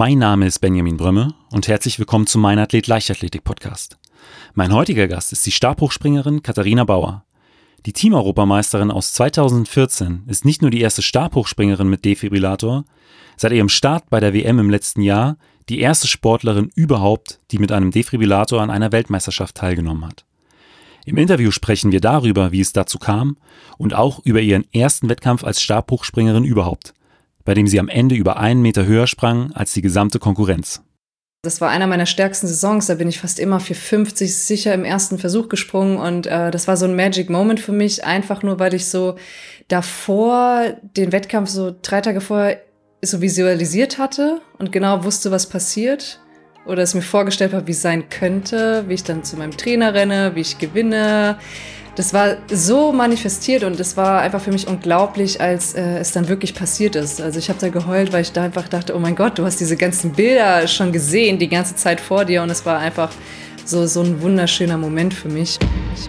Mein Name ist Benjamin Brömme und herzlich willkommen zum Mein Athlet Leichtathletik Podcast. Mein heutiger Gast ist die Stabhochspringerin Katharina Bauer. Die Teameuropameisterin aus 2014 ist nicht nur die erste Stabhochspringerin mit Defibrillator, seit ihrem Start bei der WM im letzten Jahr die erste Sportlerin überhaupt, die mit einem Defibrillator an einer Weltmeisterschaft teilgenommen hat. Im Interview sprechen wir darüber, wie es dazu kam und auch über ihren ersten Wettkampf als Stabhochspringerin überhaupt bei dem sie am Ende über einen Meter höher sprang als die gesamte Konkurrenz. Das war einer meiner stärksten Saisons. Da bin ich fast immer für 50 sicher im ersten Versuch gesprungen. Und äh, das war so ein Magic Moment für mich, einfach nur, weil ich so davor den Wettkampf so drei Tage vorher so visualisiert hatte und genau wusste, was passiert. Oder es mir vorgestellt habe, wie es sein könnte, wie ich dann zu meinem Trainer renne, wie ich gewinne das war so manifestiert und es war einfach für mich unglaublich, als äh, es dann wirklich passiert ist. Also ich habe da geheult, weil ich da einfach dachte, oh mein Gott, du hast diese ganzen Bilder schon gesehen, die ganze Zeit vor dir und es war einfach so, so ein wunderschöner Moment für mich. Ich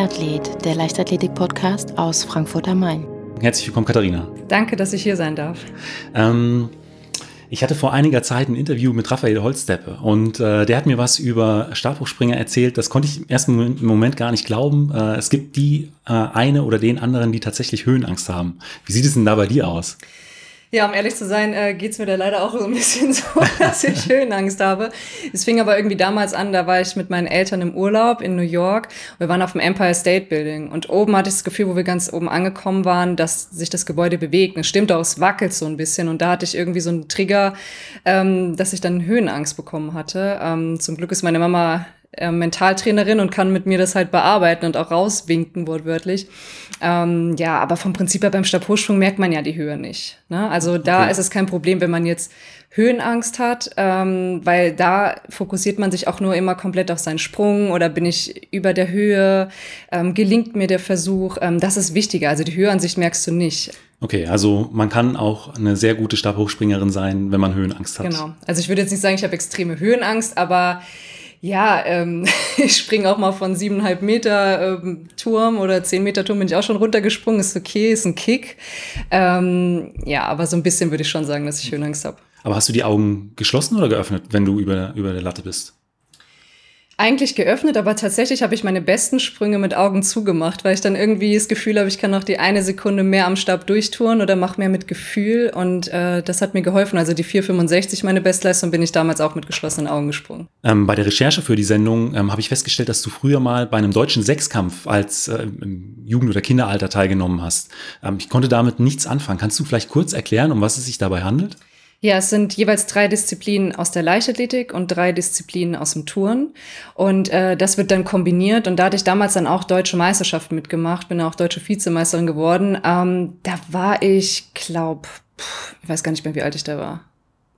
Athlet, der Leichtathletik-Podcast aus Frankfurt am Main. Herzlich willkommen, Katharina. Danke, dass ich hier sein darf. Ähm, ich hatte vor einiger Zeit ein Interview mit Raphael Holzdeppe und äh, der hat mir was über Stabhochspringer erzählt. Das konnte ich im ersten Moment gar nicht glauben. Äh, es gibt die äh, eine oder den anderen, die tatsächlich Höhenangst haben. Wie sieht es denn da bei dir aus? Ja, um ehrlich zu sein, äh, geht's mir da leider auch so ein bisschen so, dass ich Höhenangst habe. Es fing aber irgendwie damals an, da war ich mit meinen Eltern im Urlaub in New York. Wir waren auf dem Empire State Building und oben hatte ich das Gefühl, wo wir ganz oben angekommen waren, dass sich das Gebäude bewegt. Es stimmt auch, es wackelt so ein bisschen und da hatte ich irgendwie so einen Trigger, ähm, dass ich dann Höhenangst bekommen hatte. Ähm, zum Glück ist meine Mama äh, Mentaltrainerin und kann mit mir das halt bearbeiten und auch rauswinken, wortwörtlich. Ähm, ja, aber vom Prinzip her beim Stabhochsprung merkt man ja die Höhe nicht. Ne? Also da okay. ist es kein Problem, wenn man jetzt Höhenangst hat, ähm, weil da fokussiert man sich auch nur immer komplett auf seinen Sprung oder bin ich über der Höhe, ähm, gelingt mir der Versuch, ähm, das ist wichtiger. Also die Höhe an sich merkst du nicht. Okay, also man kann auch eine sehr gute Stabhochspringerin sein, wenn man Höhenangst hat. Genau. Also ich würde jetzt nicht sagen, ich habe extreme Höhenangst, aber ja, ähm, ich springe auch mal von siebeneinhalb Meter ähm, Turm oder zehn Meter Turm bin ich auch schon runtergesprungen. Ist okay, ist ein Kick. Ähm, ja, aber so ein bisschen würde ich schon sagen, dass ich Höhenangst habe. Aber hast du die Augen geschlossen oder geöffnet, wenn du über, über der Latte bist? Eigentlich geöffnet, aber tatsächlich habe ich meine besten Sprünge mit Augen zugemacht, weil ich dann irgendwie das Gefühl habe, ich kann noch die eine Sekunde mehr am Stab durchtouren oder mache mehr mit Gefühl und äh, das hat mir geholfen. Also die 4,65 meine Bestleistung bin ich damals auch mit geschlossenen Augen gesprungen. Ähm, bei der Recherche für die Sendung ähm, habe ich festgestellt, dass du früher mal bei einem deutschen Sechskampf als äh, Jugend- oder Kinderalter teilgenommen hast. Ähm, ich konnte damit nichts anfangen. Kannst du vielleicht kurz erklären, um was es sich dabei handelt? Ja, es sind jeweils drei Disziplinen aus der Leichtathletik und drei Disziplinen aus dem Touren. Und äh, das wird dann kombiniert. Und da hatte ich damals dann auch deutsche Meisterschaften mitgemacht, bin auch deutsche Vizemeisterin geworden. Ähm, da war ich, glaub, ich weiß gar nicht mehr, wie alt ich da war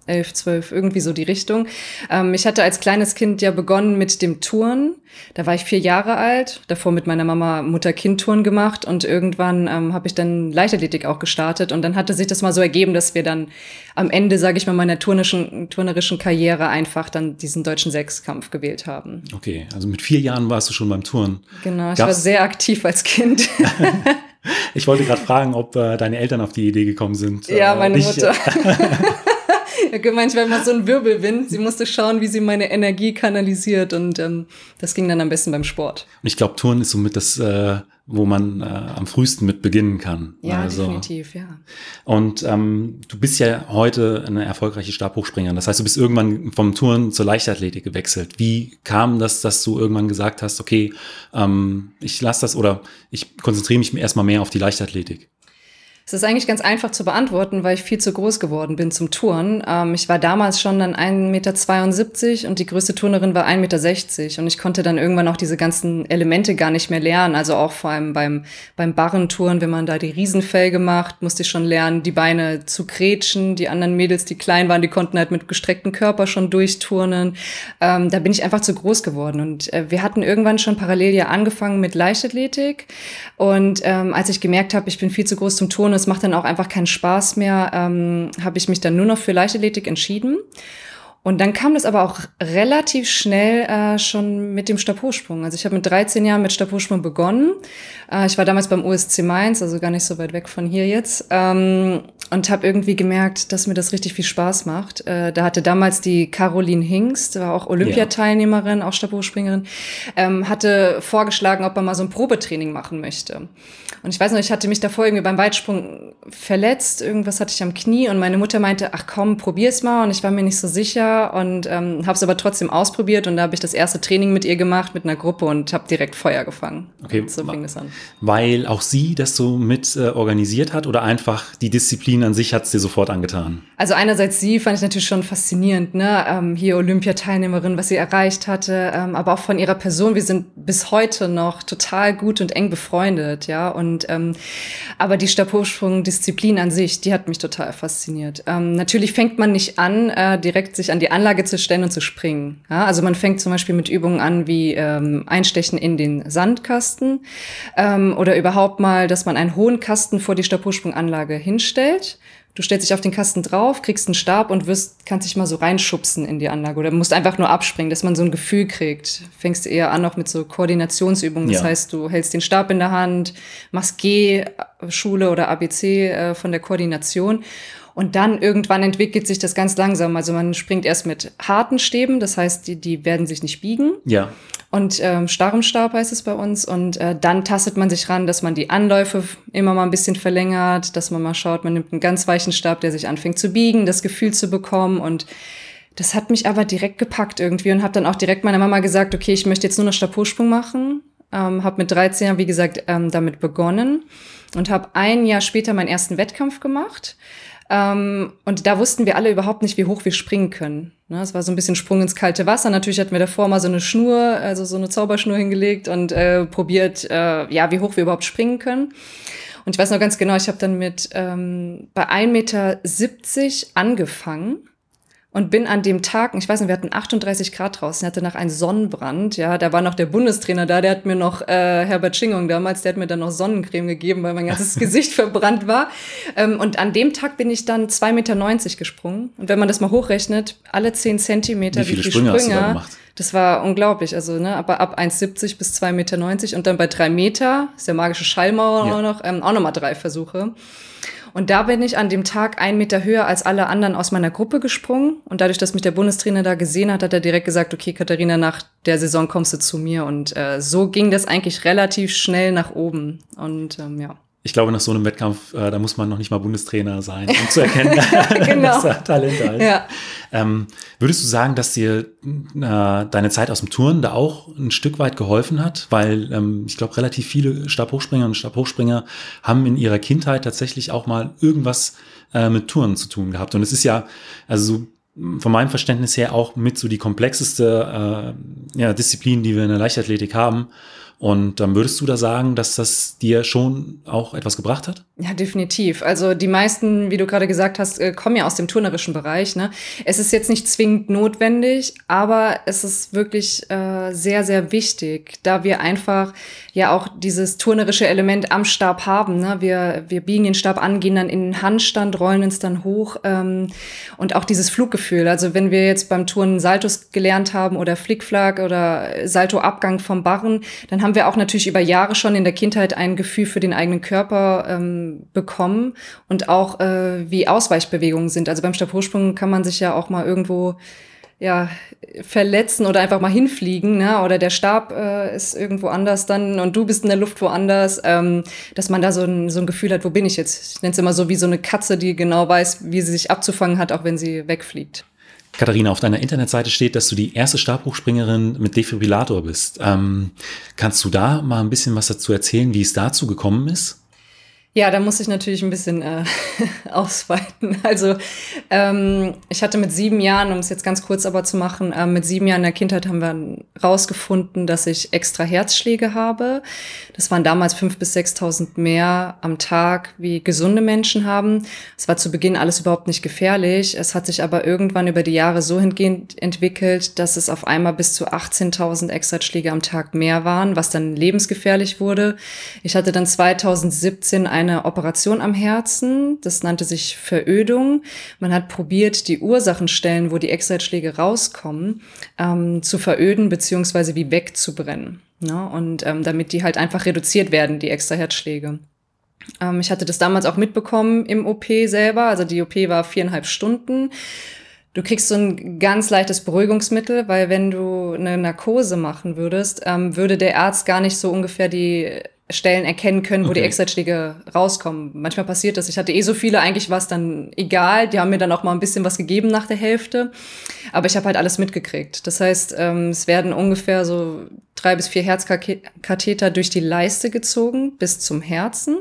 elf, zwölf, irgendwie so die Richtung. Ähm, ich hatte als kleines Kind ja begonnen mit dem Touren. Da war ich vier Jahre alt, davor mit meiner Mama Mutter-Kind-Touren gemacht und irgendwann ähm, habe ich dann Leichtathletik auch gestartet und dann hatte sich das mal so ergeben, dass wir dann am Ende, sage ich mal, meiner turnischen, turnerischen Karriere einfach dann diesen deutschen Sechskampf gewählt haben. Okay, also mit vier Jahren warst du schon beim Touren. Genau, ich Gab's war sehr aktiv als Kind. ich wollte gerade fragen, ob äh, deine Eltern auf die Idee gekommen sind. Ja, äh, meine äh, Mutter. manchmal immer so ein Wirbelwind. Sie musste schauen, wie sie meine Energie kanalisiert und ähm, das ging dann am besten beim Sport. Und ich glaube, Touren ist somit das, äh, wo man äh, am frühesten mit beginnen kann. Ja, also, definitiv, ja. Und ähm, du bist ja heute eine erfolgreiche Stabhochspringerin. Das heißt, du bist irgendwann vom Touren zur Leichtathletik gewechselt. Wie kam das, dass du irgendwann gesagt hast, okay, ähm, ich lasse das oder ich konzentriere mich erstmal mehr auf die Leichtathletik? Es ist eigentlich ganz einfach zu beantworten, weil ich viel zu groß geworden bin zum Touren. Ähm, ich war damals schon dann 1,72 Meter und die größte Turnerin war 1,60 Meter. Und ich konnte dann irgendwann auch diese ganzen Elemente gar nicht mehr lernen. Also auch vor allem beim, beim Barrentouren, wenn man da die Riesenfelge macht, musste ich schon lernen, die Beine zu kretschen. Die anderen Mädels, die klein waren, die konnten halt mit gestrecktem Körper schon durchturnen. Ähm, da bin ich einfach zu groß geworden. Und äh, wir hatten irgendwann schon parallel ja angefangen mit Leichtathletik. Und ähm, als ich gemerkt habe, ich bin viel zu groß zum Turnen, es macht dann auch einfach keinen Spaß mehr, ähm, habe ich mich dann nur noch für Leichtathletik entschieden. Und dann kam das aber auch relativ schnell äh, schon mit dem Stabhochsprung. Also ich habe mit 13 Jahren mit Stabhochsprung begonnen. Äh, ich war damals beim USC Mainz, also gar nicht so weit weg von hier jetzt. Ähm, und habe irgendwie gemerkt, dass mir das richtig viel Spaß macht. Äh, da hatte damals die Caroline Hingst, war auch Olympiateilnehmerin, ja. auch Stabhochspringerin, ähm, hatte vorgeschlagen, ob man mal so ein Probetraining machen möchte. Und ich weiß noch, ich hatte mich davor irgendwie beim Weitsprung verletzt, irgendwas hatte ich am Knie und meine Mutter meinte, ach komm, probier's mal. Und ich war mir nicht so sicher und ähm, habe es aber trotzdem ausprobiert und da habe ich das erste Training mit ihr gemacht, mit einer Gruppe und habe direkt Feuer gefangen. Okay, und so fing das an. Weil auch sie das so mit äh, organisiert hat oder einfach die Disziplin an sich hat es dir sofort angetan? Also einerseits sie fand ich natürlich schon faszinierend, ne? Ähm, hier Olympiateilnehmerin, was sie erreicht hatte, ähm, aber auch von ihrer Person. Wir sind bis heute noch total gut und eng befreundet, ja. Und ähm, aber die Stabhochsprung-Disziplin an sich, die hat mich total fasziniert. Ähm, natürlich fängt man nicht an, äh, direkt sich an die Anlage zu stellen und zu springen. Ja? Also man fängt zum Beispiel mit Übungen an wie ähm, Einstechen in den Sandkasten ähm, oder überhaupt mal, dass man einen hohen Kasten vor die Stabhochsprunganlage hinstellt Du stellst dich auf den Kasten drauf, kriegst einen Stab und wirst, kannst dich mal so reinschubsen in die Anlage oder musst einfach nur abspringen, dass man so ein Gefühl kriegt. Fängst eher an noch mit so Koordinationsübungen. Das ja. heißt, du hältst den Stab in der Hand, machst G-Schule oder ABC äh, von der Koordination. Und dann irgendwann entwickelt sich das ganz langsam. Also man springt erst mit harten Stäben, das heißt, die, die werden sich nicht biegen. Ja und ähm, starrem Stab heißt es bei uns. Und äh, dann tastet man sich ran, dass man die Anläufe immer mal ein bisschen verlängert, dass man mal schaut, man nimmt einen ganz weichen Stab, der sich anfängt zu biegen, das Gefühl zu bekommen. Und das hat mich aber direkt gepackt irgendwie und habe dann auch direkt meiner Mama gesagt, okay, ich möchte jetzt nur noch Stabhochsprung machen. Ähm, habe mit 13 Jahren, wie gesagt, ähm, damit begonnen und habe ein Jahr später meinen ersten Wettkampf gemacht. Ähm, und da wussten wir alle überhaupt nicht, wie hoch wir springen können. Ne, es war so ein bisschen Sprung ins kalte Wasser. Natürlich hatten wir davor mal so eine Schnur, also so eine Zauberschnur hingelegt und äh, probiert, äh, ja, wie hoch wir überhaupt springen können. Und ich weiß noch ganz genau, ich habe dann mit ähm, bei 1,70 Meter angefangen und bin an dem Tag, ich weiß nicht, wir hatten 38 Grad draußen, hatte nach einem Sonnenbrand, ja, da war noch der Bundestrainer da, der hat mir noch, äh, Herbert Schingong damals, der hat mir dann noch Sonnencreme gegeben, weil mein ganzes Gesicht verbrannt war. Ähm, und an dem Tag bin ich dann 2,90 Meter gesprungen. Und wenn man das mal hochrechnet, alle 10 Zentimeter, wie viele, wie viele Sprünge, Sprünge hast du da gemacht? Das war unglaublich, also, ne, aber ab 1,70 bis 2,90 Meter und dann bei drei Meter, ist der magische Schallmauer ja. auch noch, ähm, auch nochmal drei Versuche. Und da bin ich an dem Tag einen Meter höher als alle anderen aus meiner Gruppe gesprungen. Und dadurch, dass mich der Bundestrainer da gesehen hat, hat er direkt gesagt, okay, Katharina, nach der Saison kommst du zu mir. Und äh, so ging das eigentlich relativ schnell nach oben. Und ähm, ja ich glaube, nach so einem Wettkampf, äh, da muss man noch nicht mal Bundestrainer sein, um zu erkennen, genau. dass er Talent ist. Ja. Ähm, würdest du sagen, dass dir äh, deine Zeit aus dem Touren da auch ein Stück weit geholfen hat? Weil ähm, ich glaube, relativ viele Stabhochspringer und Stabhochspringer haben in ihrer Kindheit tatsächlich auch mal irgendwas äh, mit Touren zu tun gehabt. Und es ist ja, also so von meinem Verständnis her auch mit so die komplexeste äh, ja, Disziplin, die wir in der Leichtathletik haben. Und dann würdest du da sagen, dass das dir schon auch etwas gebracht hat? Ja, definitiv. Also die meisten, wie du gerade gesagt hast, äh, kommen ja aus dem turnerischen Bereich. Ne? Es ist jetzt nicht zwingend notwendig, aber es ist wirklich äh, sehr, sehr wichtig, da wir einfach ja auch dieses turnerische Element am Stab haben. Ne? Wir, wir biegen den Stab an, gehen dann in den Handstand, rollen uns dann hoch ähm, und auch dieses Fluggefühl. Also wenn wir jetzt beim Turnen Saltos gelernt haben oder Flickflack oder Saltoabgang vom Barren, dann haben wir auch natürlich über Jahre schon in der Kindheit ein Gefühl für den eigenen Körper ähm, bekommen und auch äh, wie Ausweichbewegungen sind. Also beim Stabhochsprung kann man sich ja auch mal irgendwo ja, verletzen oder einfach mal hinfliegen, ne? oder der Stab äh, ist irgendwo anders dann und du bist in der Luft woanders, ähm, dass man da so ein, so ein Gefühl hat, wo bin ich jetzt? Ich nenne es immer so wie so eine Katze, die genau weiß, wie sie sich abzufangen hat, auch wenn sie wegfliegt. Katharina, auf deiner Internetseite steht, dass du die erste Stabhochspringerin mit Defibrillator bist. Ähm, kannst du da mal ein bisschen was dazu erzählen, wie es dazu gekommen ist? Ja, da muss ich natürlich ein bisschen äh, ausweiten. Also ähm, ich hatte mit sieben Jahren, um es jetzt ganz kurz aber zu machen, äh, mit sieben Jahren in der Kindheit haben wir rausgefunden, dass ich extra Herzschläge habe. Das waren damals fünf bis sechstausend mehr am Tag, wie gesunde Menschen haben. Es war zu Beginn alles überhaupt nicht gefährlich. Es hat sich aber irgendwann über die Jahre so hingehend entwickelt, dass es auf einmal bis zu 18.000 Extraschläge am Tag mehr waren, was dann lebensgefährlich wurde. Ich hatte dann 2017 ein eine Operation am Herzen. Das nannte sich Verödung. Man hat probiert, die Ursachenstellen, wo die Extraschläge rauskommen, ähm, zu veröden beziehungsweise wie wegzubrennen. Ne? Und ähm, damit die halt einfach reduziert werden, die Extraherzschläge. Ähm, ich hatte das damals auch mitbekommen im OP selber. Also die OP war viereinhalb Stunden. Du kriegst so ein ganz leichtes Beruhigungsmittel, weil wenn du eine Narkose machen würdest, ähm, würde der Arzt gar nicht so ungefähr die Stellen erkennen können, wo okay. die Extraschläge rauskommen. Manchmal passiert das. Ich hatte eh so viele, eigentlich war es dann egal. Die haben mir dann auch mal ein bisschen was gegeben nach der Hälfte. Aber ich habe halt alles mitgekriegt. Das heißt, ähm, es werden ungefähr so drei bis vier Herzkatheter durch die Leiste gezogen bis zum Herzen.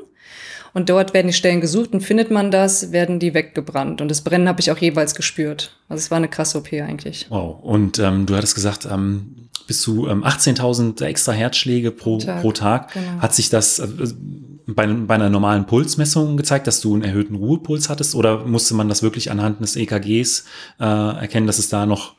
Und dort werden die Stellen gesucht und findet man das, werden die weggebrannt. Und das Brennen habe ich auch jeweils gespürt. Also es war eine krasse OP eigentlich. Wow. Und ähm, du hattest gesagt, ähm, bis zu ähm, 18.000 extra Herzschläge pro Tag. Pro Tag. Genau. Hat sich das äh, bei, bei, einer normalen Pulsmessung gezeigt, dass du einen erhöhten Ruhepuls hattest? Oder musste man das wirklich anhand des EKGs äh, erkennen, dass es da noch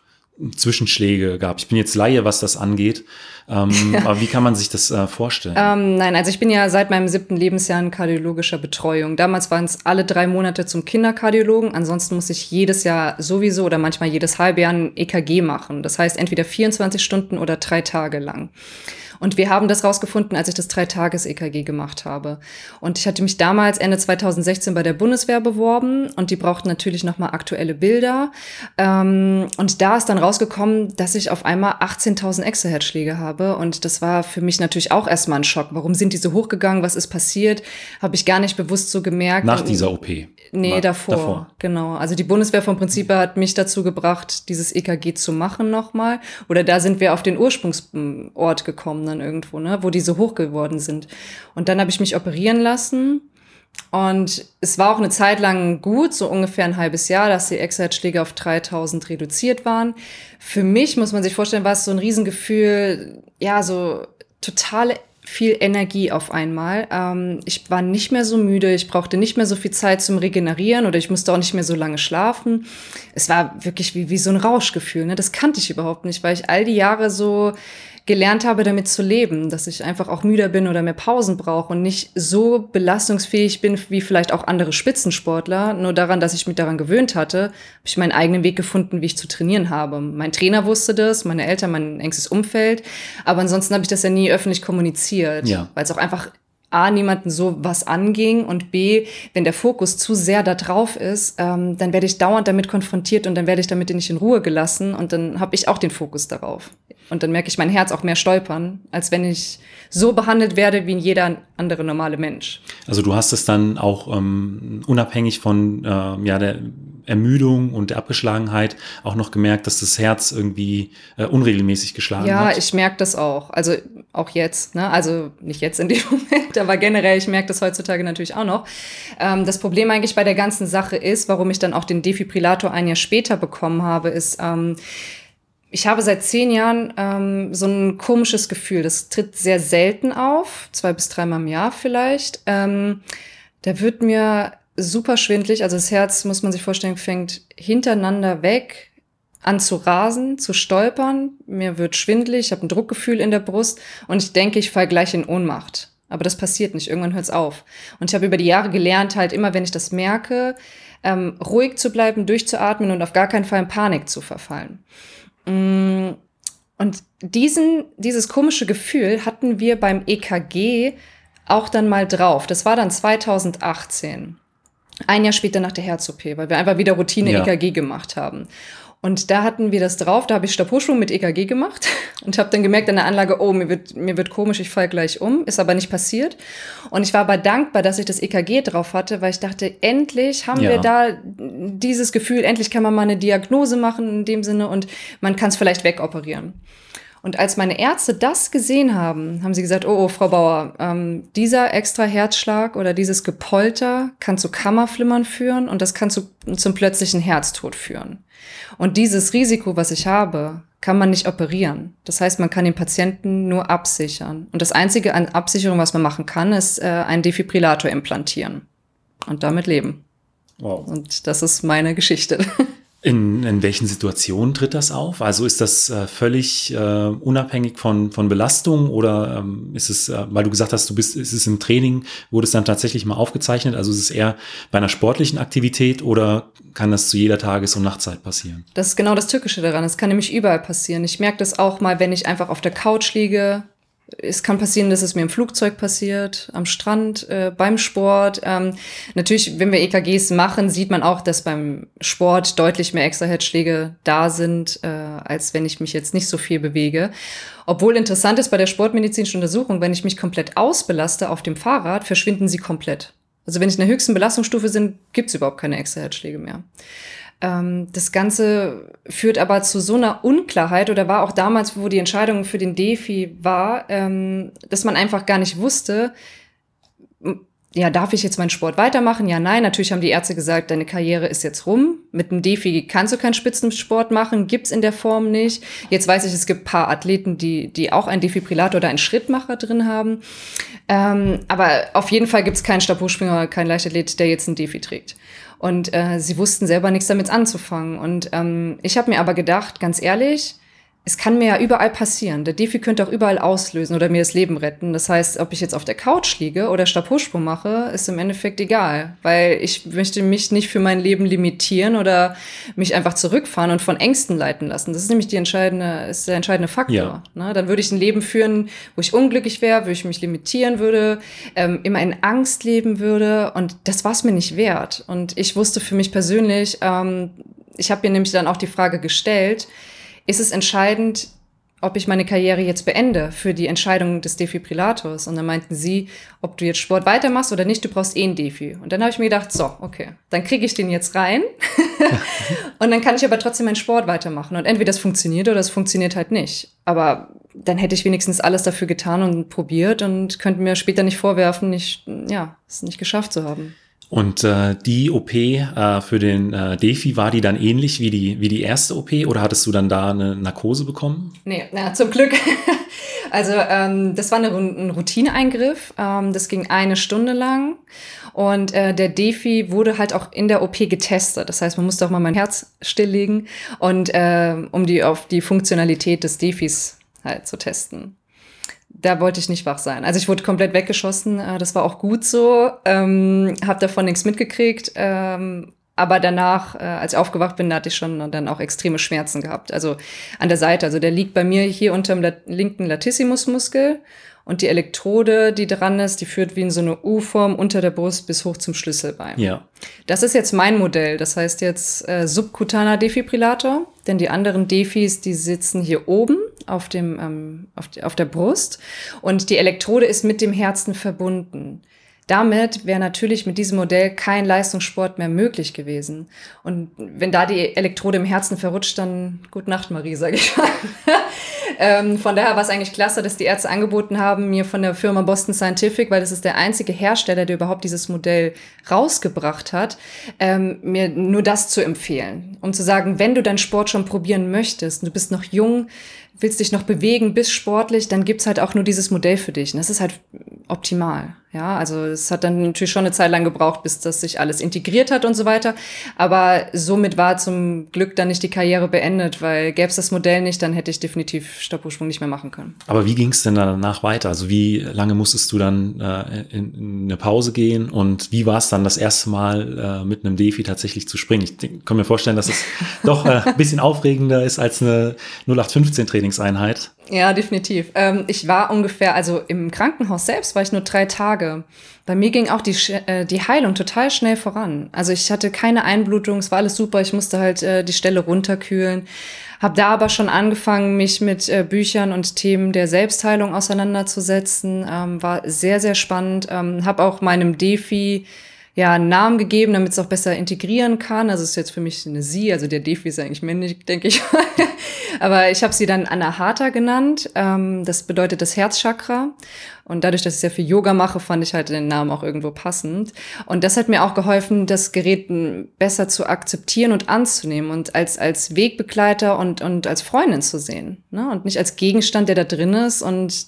Zwischenschläge gab. Ich bin jetzt Laie, was das angeht. Ähm, aber wie kann man sich das äh, vorstellen? Ähm, nein, also ich bin ja seit meinem siebten Lebensjahr in kardiologischer Betreuung. Damals waren es alle drei Monate zum Kinderkardiologen. Ansonsten muss ich jedes Jahr sowieso oder manchmal jedes halbe Jahr ein EKG machen. Das heißt entweder 24 Stunden oder drei Tage lang. Und wir haben das rausgefunden, als ich das Drei-Tages-EKG gemacht habe. Und ich hatte mich damals Ende 2016 bei der Bundeswehr beworben und die brauchten natürlich nochmal aktuelle Bilder. Ähm, und da ist dann rausgekommen, dass ich auf einmal 18.000 Extraherzschläge habe. Und das war für mich natürlich auch erstmal ein Schock. Warum sind die so hochgegangen? Was ist passiert? Habe ich gar nicht bewusst so gemerkt. Nach dieser OP? Nee, davor, davor. Genau. Also die Bundeswehr vom Prinzip hat mich dazu gebracht, dieses EKG zu machen nochmal. Oder da sind wir auf den Ursprungsort gekommen dann irgendwo, ne, wo die so hoch geworden sind. Und dann habe ich mich operieren lassen. Und es war auch eine Zeit lang gut, so ungefähr ein halbes Jahr, dass die Extraschläge auf 3000 reduziert waren. Für mich muss man sich vorstellen, war es so ein Riesengefühl, ja, so totale viel Energie auf einmal. Ähm, ich war nicht mehr so müde, ich brauchte nicht mehr so viel Zeit zum Regenerieren oder ich musste auch nicht mehr so lange schlafen. Es war wirklich wie, wie so ein Rauschgefühl. Ne? Das kannte ich überhaupt nicht, weil ich all die Jahre so gelernt habe, damit zu leben, dass ich einfach auch müder bin oder mehr Pausen brauche und nicht so belastungsfähig bin wie vielleicht auch andere Spitzensportler. Nur daran, dass ich mich daran gewöhnt hatte, habe ich meinen eigenen Weg gefunden, wie ich zu trainieren habe. Mein Trainer wusste das, meine Eltern, mein engstes Umfeld. Aber ansonsten habe ich das ja nie öffentlich kommuniziert, ja. weil es auch einfach A, niemanden so was anging und B, wenn der Fokus zu sehr da drauf ist, ähm, dann werde ich dauernd damit konfrontiert und dann werde ich damit nicht in Ruhe gelassen und dann habe ich auch den Fokus darauf. Und dann merke ich mein Herz auch mehr stolpern, als wenn ich so behandelt werde wie jeder andere normale Mensch. Also du hast es dann auch ähm, unabhängig von äh, ja, der Ermüdung und der Abgeschlagenheit auch noch gemerkt, dass das Herz irgendwie äh, unregelmäßig geschlagen ja, hat? Ja, ich merke das auch. Also auch jetzt, ne? also nicht jetzt in dem Moment, aber generell, ich merke das heutzutage natürlich auch noch. Ähm, das Problem eigentlich bei der ganzen Sache ist, warum ich dann auch den Defibrillator ein Jahr später bekommen habe, ist, ähm, ich habe seit zehn Jahren ähm, so ein komisches Gefühl. Das tritt sehr selten auf, zwei bis dreimal im Jahr vielleicht. Ähm, da wird mir super schwindlig. Also das Herz, muss man sich vorstellen, fängt hintereinander weg an zu rasen, zu stolpern. Mir wird schwindlig, ich habe ein Druckgefühl in der Brust und ich denke, ich falle gleich in Ohnmacht. Aber das passiert nicht, irgendwann hört es auf. Und ich habe über die Jahre gelernt, halt immer, wenn ich das merke, ähm, ruhig zu bleiben, durchzuatmen und auf gar keinen Fall in Panik zu verfallen. Mm, und diesen, dieses komische Gefühl hatten wir beim EKG auch dann mal drauf. Das war dann 2018. Ein Jahr später nach der Herz-OP, weil wir einfach wieder Routine-EKG ja. gemacht haben. Und da hatten wir das drauf, da habe ich Stabhochschwung mit EKG gemacht und habe dann gemerkt an der Anlage, oh, mir wird, mir wird komisch, ich falle gleich um. Ist aber nicht passiert. Und ich war aber dankbar, dass ich das EKG drauf hatte, weil ich dachte, endlich haben ja. wir da dieses Gefühl, endlich kann man mal eine Diagnose machen in dem Sinne und man kann es vielleicht wegoperieren. Und als meine Ärzte das gesehen haben, haben sie gesagt, oh, oh Frau Bauer, ähm, dieser extra Herzschlag oder dieses Gepolter kann zu Kammerflimmern führen und das kann zu, zum plötzlichen Herztod führen. Und dieses Risiko, was ich habe, kann man nicht operieren. Das heißt, man kann den Patienten nur absichern. Und das Einzige an Absicherung, was man machen kann, ist äh, einen Defibrillator implantieren und damit leben. Wow. Und das ist meine Geschichte. In, in welchen Situationen tritt das auf? Also ist das äh, völlig äh, unabhängig von, von Belastung oder ähm, ist es, äh, weil du gesagt hast, du bist, ist es im Training, wurde es dann tatsächlich mal aufgezeichnet? Also ist es eher bei einer sportlichen Aktivität oder kann das zu jeder Tages- und Nachtzeit passieren? Das ist genau das Tückische daran. Es kann nämlich überall passieren. Ich merke das auch mal, wenn ich einfach auf der Couch liege, es kann passieren, dass es mir im Flugzeug passiert, am Strand, äh, beim Sport. Ähm, natürlich, wenn wir EKGs machen, sieht man auch, dass beim Sport deutlich mehr Extraherzschläge da sind, äh, als wenn ich mich jetzt nicht so viel bewege. Obwohl interessant ist bei der sportmedizinischen Untersuchung, wenn ich mich komplett ausbelaste auf dem Fahrrad, verschwinden sie komplett. Also wenn ich in der höchsten Belastungsstufe bin, gibt es überhaupt keine Extraherzschläge mehr. Ähm, das Ganze führt aber zu so einer Unklarheit oder war auch damals, wo die Entscheidung für den Defi war, ähm, dass man einfach gar nicht wusste, ja, darf ich jetzt meinen Sport weitermachen? Ja, nein. Natürlich haben die Ärzte gesagt, deine Karriere ist jetzt rum. Mit dem Defi kannst du keinen Spitzensport machen, gibt's in der Form nicht. Jetzt weiß ich, es gibt paar Athleten, die, die auch einen Defibrillator oder einen Schrittmacher drin haben. Ähm, aber auf jeden Fall gibt's keinen Stabhochspringer keinen Leichtathlet, der jetzt einen Defi trägt. Und äh, sie wussten selber nichts damit anzufangen. Und ähm, ich habe mir aber gedacht, ganz ehrlich, es kann mir ja überall passieren. Der Defi könnte auch überall auslösen oder mir das Leben retten. Das heißt, ob ich jetzt auf der Couch liege oder Stabhochsprung mache, ist im Endeffekt egal, weil ich möchte mich nicht für mein Leben limitieren oder mich einfach zurückfahren und von Ängsten leiten lassen. Das ist nämlich die entscheidende, ist der entscheidende Faktor. Ja. Ne? Dann würde ich ein Leben führen, wo ich unglücklich wäre, wo ich mich limitieren würde, ähm, immer in Angst leben würde und das war es mir nicht wert. Und ich wusste für mich persönlich, ähm, ich habe mir nämlich dann auch die Frage gestellt, ist es entscheidend, ob ich meine Karriere jetzt beende für die Entscheidung des Defibrillators. Und dann meinten sie, ob du jetzt Sport weitermachst oder nicht, du brauchst eh einen Defi. Und dann habe ich mir gedacht, so, okay, dann kriege ich den jetzt rein. und dann kann ich aber trotzdem meinen Sport weitermachen. Und entweder das funktioniert oder es funktioniert halt nicht. Aber dann hätte ich wenigstens alles dafür getan und probiert und könnte mir später nicht vorwerfen, nicht, ja, es nicht geschafft zu haben. Und äh, die OP äh, für den äh, Defi, war die dann ähnlich wie die, wie die erste OP oder hattest du dann da eine Narkose bekommen? Nee, na, zum Glück. also ähm, das war eine, ein Routineeingriff. Ähm, das ging eine Stunde lang. Und äh, der Defi wurde halt auch in der OP getestet. Das heißt, man musste auch mal mein Herz stilllegen und äh, um die auf die Funktionalität des Defis halt zu testen da wollte ich nicht wach sein. Also ich wurde komplett weggeschossen. Äh, das war auch gut so. Ähm, habe davon nichts mitgekriegt. Ähm, aber danach, äh, als ich aufgewacht bin, da hatte ich schon dann auch extreme Schmerzen gehabt. Also an der Seite. Also der liegt bei mir hier unter dem linken Latissimusmuskel. Und die Elektrode, die dran ist, die führt wie in so eine U-Form unter der Brust bis hoch zum Schlüsselbein. Ja. Das ist jetzt mein Modell. Das heißt jetzt äh, subkutaner Defibrillator. Denn die anderen Defis, die sitzen hier oben auf, dem, ähm, auf, auf der Brust. Und die Elektrode ist mit dem Herzen verbunden. Damit wäre natürlich mit diesem Modell kein Leistungssport mehr möglich gewesen. Und wenn da die Elektrode im Herzen verrutscht, dann gut Nacht, Marie, sage ich mal. ähm, von daher war es eigentlich klasse, dass die Ärzte angeboten haben, mir von der Firma Boston Scientific, weil das ist der einzige Hersteller, der überhaupt dieses Modell rausgebracht hat, ähm, mir nur das zu empfehlen. Um zu sagen, wenn du deinen Sport schon probieren möchtest, du bist noch jung, willst dich noch bewegen, bist sportlich, dann gibt's halt auch nur dieses Modell für dich. Und das ist halt optimal. Ja, also es hat dann natürlich schon eine Zeit lang gebraucht, bis das sich alles integriert hat und so weiter. Aber somit war zum Glück dann nicht die Karriere beendet, weil gäbe es das Modell nicht, dann hätte ich definitiv Stabhochsprung nicht mehr machen können. Aber wie ging es denn danach weiter? Also wie lange musstest du dann äh, in, in eine Pause gehen und wie war es dann das erste Mal äh, mit einem Defi tatsächlich zu springen? Ich kann mir vorstellen, dass es doch äh, ein bisschen aufregender ist als eine 0815 Trainingseinheit. Ja, definitiv. Ähm, ich war ungefähr, also im Krankenhaus selbst war ich nur drei Tage. Bei mir ging auch die, äh, die Heilung total schnell voran. Also ich hatte keine Einblutung, es war alles super. Ich musste halt äh, die Stelle runterkühlen. Hab da aber schon angefangen, mich mit äh, Büchern und Themen der Selbstheilung auseinanderzusetzen. Ähm, war sehr, sehr spannend. Ähm, hab auch meinem Defi ja, einen Namen gegeben, damit es auch besser integrieren kann. Also es ist jetzt für mich eine Sie, also der Defi ist eigentlich männlich, denke ich. Aber ich habe sie dann Anahata genannt. Ähm, das bedeutet das Herzchakra. Und dadurch, dass ich sehr viel Yoga mache, fand ich halt den Namen auch irgendwo passend. Und das hat mir auch geholfen, das Gerät besser zu akzeptieren und anzunehmen und als, als Wegbegleiter und, und als Freundin zu sehen. Ne? Und nicht als Gegenstand, der da drin ist und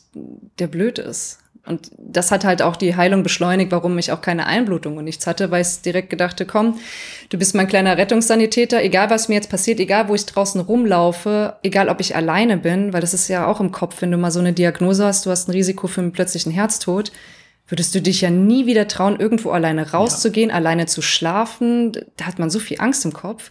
der blöd ist. Und das hat halt auch die Heilung beschleunigt, warum ich auch keine Einblutung und nichts hatte, weil ich direkt gedachte, komm, du bist mein kleiner Rettungssanitäter, egal was mir jetzt passiert, egal wo ich draußen rumlaufe, egal ob ich alleine bin, weil das ist ja auch im Kopf, wenn du mal so eine Diagnose hast, du hast ein Risiko für einen plötzlichen Herztod, würdest du dich ja nie wieder trauen, irgendwo alleine rauszugehen, ja. alleine zu schlafen. Da hat man so viel Angst im Kopf.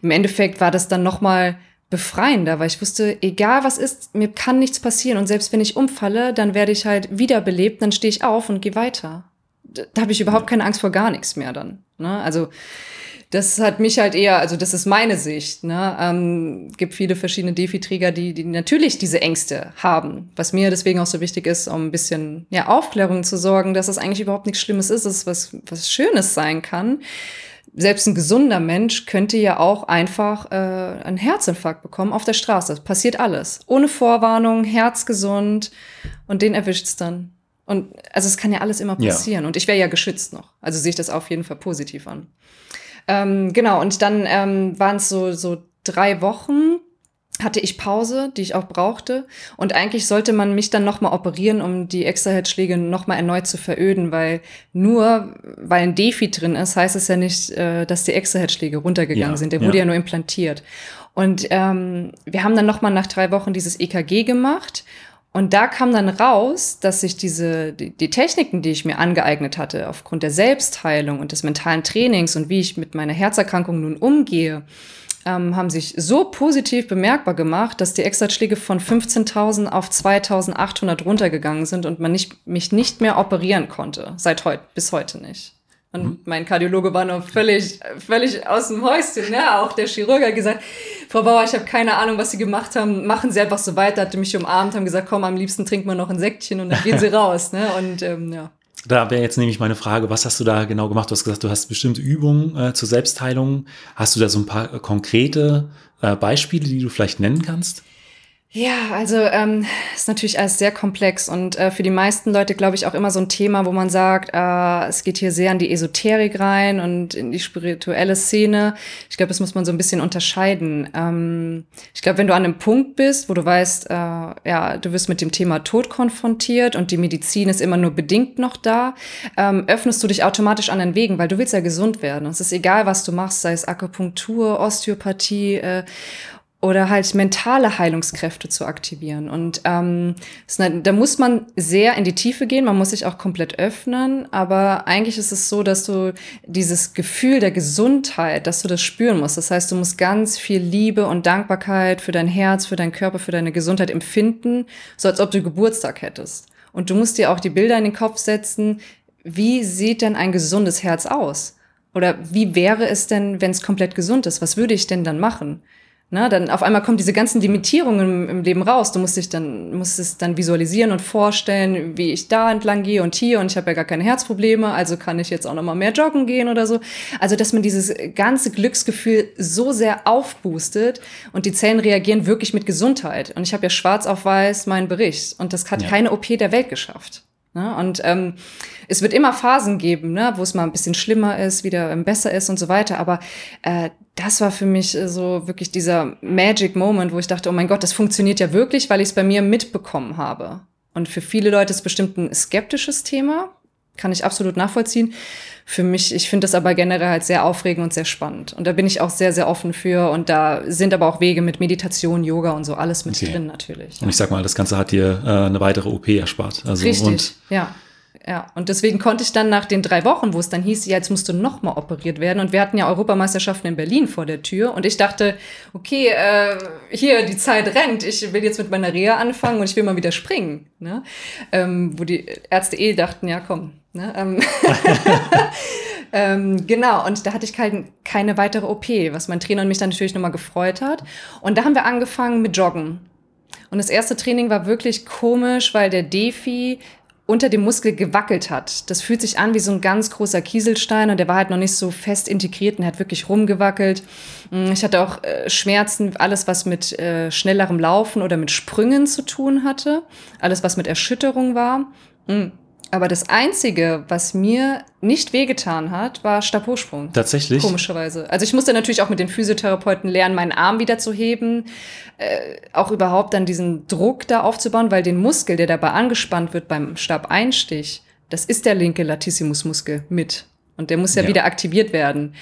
Im Endeffekt war das dann nochmal befreiender, weil ich wusste, egal was ist, mir kann nichts passieren und selbst wenn ich umfalle, dann werde ich halt wiederbelebt, dann stehe ich auf und gehe weiter. Da habe ich überhaupt keine Angst vor gar nichts mehr dann. Ne? Also das hat mich halt eher, also das ist meine Sicht. Ne? Ähm, gibt viele verschiedene Defi-Träger, die, die natürlich diese Ängste haben. Was mir deswegen auch so wichtig ist, um ein bisschen ja, Aufklärung zu sorgen, dass es das eigentlich überhaupt nichts Schlimmes ist, dass es was, was Schönes sein kann selbst ein gesunder Mensch könnte ja auch einfach äh, einen Herzinfarkt bekommen auf der Straße. Das passiert alles. Ohne Vorwarnung, herzgesund und den erwischt's dann. Und also es kann ja alles immer passieren. Ja. Und ich wäre ja geschützt noch. Also sehe ich das auf jeden Fall positiv an. Ähm, genau, und dann ähm, waren es so, so drei Wochen hatte ich Pause, die ich auch brauchte. Und eigentlich sollte man mich dann nochmal operieren, um die Extraherzschläge nochmal erneut zu veröden, weil nur weil ein Defi drin ist, heißt es ja nicht, äh, dass die Extraherzschläge runtergegangen ja, sind. Der wurde ja. ja nur implantiert. Und ähm, wir haben dann nochmal nach drei Wochen dieses EKG gemacht. Und da kam dann raus, dass sich diese, die, die Techniken, die ich mir angeeignet hatte, aufgrund der Selbstheilung und des mentalen Trainings und wie ich mit meiner Herzerkrankung nun umgehe, ähm, haben sich so positiv bemerkbar gemacht, dass die Extraschläge von 15.000 auf 2.800 runtergegangen sind und man nicht, mich nicht mehr operieren konnte. Seit heute, bis heute nicht. Und mhm. mein Kardiologe war noch völlig, völlig aus dem Häuschen. Ne? Auch der Chirurg hat gesagt, Frau Bauer, ich habe keine Ahnung, was Sie gemacht haben. Machen Sie einfach so weiter. Hatte mich umarmt, haben gesagt, komm, am liebsten trinkt man noch ein Säckchen und dann gehen Sie raus. Ne? Und ähm, ja. Da wäre jetzt nämlich meine Frage, was hast du da genau gemacht? Du hast gesagt, du hast bestimmte Übungen äh, zur Selbstheilung. Hast du da so ein paar äh, konkrete äh, Beispiele, die du vielleicht nennen kannst? Ja, also ähm, ist natürlich alles sehr komplex und äh, für die meisten Leute, glaube ich, auch immer so ein Thema, wo man sagt, äh, es geht hier sehr an die Esoterik rein und in die spirituelle Szene. Ich glaube, das muss man so ein bisschen unterscheiden. Ähm, ich glaube, wenn du an einem Punkt bist, wo du weißt, äh, ja, du wirst mit dem Thema Tod konfrontiert und die Medizin ist immer nur bedingt noch da, ähm, öffnest du dich automatisch an den Wegen, weil du willst ja gesund werden. Und es ist egal, was du machst, sei es Akupunktur, Osteopathie äh, oder halt mentale Heilungskräfte zu aktivieren. Und ähm, da muss man sehr in die Tiefe gehen, man muss sich auch komplett öffnen, aber eigentlich ist es so, dass du dieses Gefühl der Gesundheit, dass du das spüren musst. Das heißt, du musst ganz viel Liebe und Dankbarkeit für dein Herz, für deinen Körper, für deine Gesundheit empfinden, so als ob du Geburtstag hättest. Und du musst dir auch die Bilder in den Kopf setzen, wie sieht denn ein gesundes Herz aus? Oder wie wäre es denn, wenn es komplett gesund ist? Was würde ich denn dann machen? Na, dann auf einmal kommt diese ganzen Limitierungen im, Leben raus. Du musst dich dann, musst es dann visualisieren und vorstellen, wie ich da entlang gehe und hier und ich habe ja gar keine Herzprobleme, also kann ich jetzt auch noch mal mehr joggen gehen oder so. Also, dass man dieses ganze Glücksgefühl so sehr aufboostet und die Zellen reagieren wirklich mit Gesundheit. Und ich habe ja schwarz auf weiß meinen Bericht und das hat ja. keine OP der Welt geschafft. Ne? Und ähm, es wird immer Phasen geben, ne, wo es mal ein bisschen schlimmer ist, wieder ähm, besser ist und so weiter. Aber äh, das war für mich äh, so wirklich dieser Magic Moment, wo ich dachte, oh mein Gott, das funktioniert ja wirklich, weil ich es bei mir mitbekommen habe. Und für viele Leute ist es bestimmt ein skeptisches Thema, kann ich absolut nachvollziehen. Für mich, ich finde das aber generell halt sehr aufregend und sehr spannend. Und da bin ich auch sehr, sehr offen für. Und da sind aber auch Wege mit Meditation, Yoga und so alles mit okay. drin natürlich. Und ich sag mal, das Ganze hat dir äh, eine weitere OP erspart. Also, Richtig, und ja. Ja, und deswegen konnte ich dann nach den drei Wochen, wo es dann hieß, ja, jetzt musst du noch mal operiert werden. Und wir hatten ja Europameisterschaften in Berlin vor der Tür. Und ich dachte, okay, äh, hier, die Zeit rennt. Ich will jetzt mit meiner Reha anfangen und ich will mal wieder springen. Ne? Ähm, wo die Ärzte eh dachten, ja, komm. Ne? Ähm, ähm, genau, und da hatte ich kein, keine weitere OP, was mein Trainer und mich dann natürlich nochmal gefreut hat. Und da haben wir angefangen mit Joggen. Und das erste Training war wirklich komisch, weil der Defi unter dem Muskel gewackelt hat. Das fühlt sich an wie so ein ganz großer Kieselstein und der war halt noch nicht so fest integriert und hat wirklich rumgewackelt. Mm, ich hatte auch äh, Schmerzen, alles was mit äh, schnellerem Laufen oder mit Sprüngen zu tun hatte, alles was mit Erschütterung war. Aber das Einzige, was mir nicht wehgetan hat, war Stabhochsprung. Tatsächlich? Komischerweise. Also ich musste natürlich auch mit den Physiotherapeuten lernen, meinen Arm wieder zu heben, äh, auch überhaupt dann diesen Druck da aufzubauen, weil den Muskel, der dabei angespannt wird beim Stabeinstich, das ist der linke Latissimusmuskel mit. Und der muss ja, ja. wieder aktiviert werden.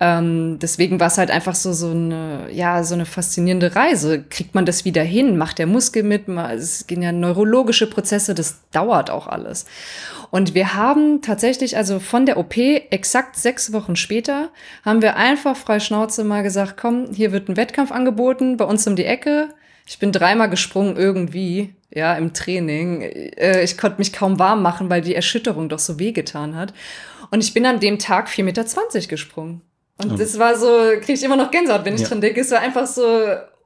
Ähm, deswegen war es halt einfach so, so eine, ja, so eine faszinierende Reise. Kriegt man das wieder hin? Macht der Muskel mit? Es gehen ja neurologische Prozesse, das dauert auch alles. Und wir haben tatsächlich, also von der OP, exakt sechs Wochen später, haben wir einfach frei Schnauze mal gesagt, komm, hier wird ein Wettkampf angeboten, bei uns um die Ecke. Ich bin dreimal gesprungen irgendwie, ja, im Training. Äh, ich konnte mich kaum warm machen, weil die Erschütterung doch so wehgetan hat. Und ich bin an dem Tag 4,20 Meter gesprungen. Und oh. das war so, kriege ich immer noch Gänsehaut, wenn ich ja. dran denke. Es war einfach so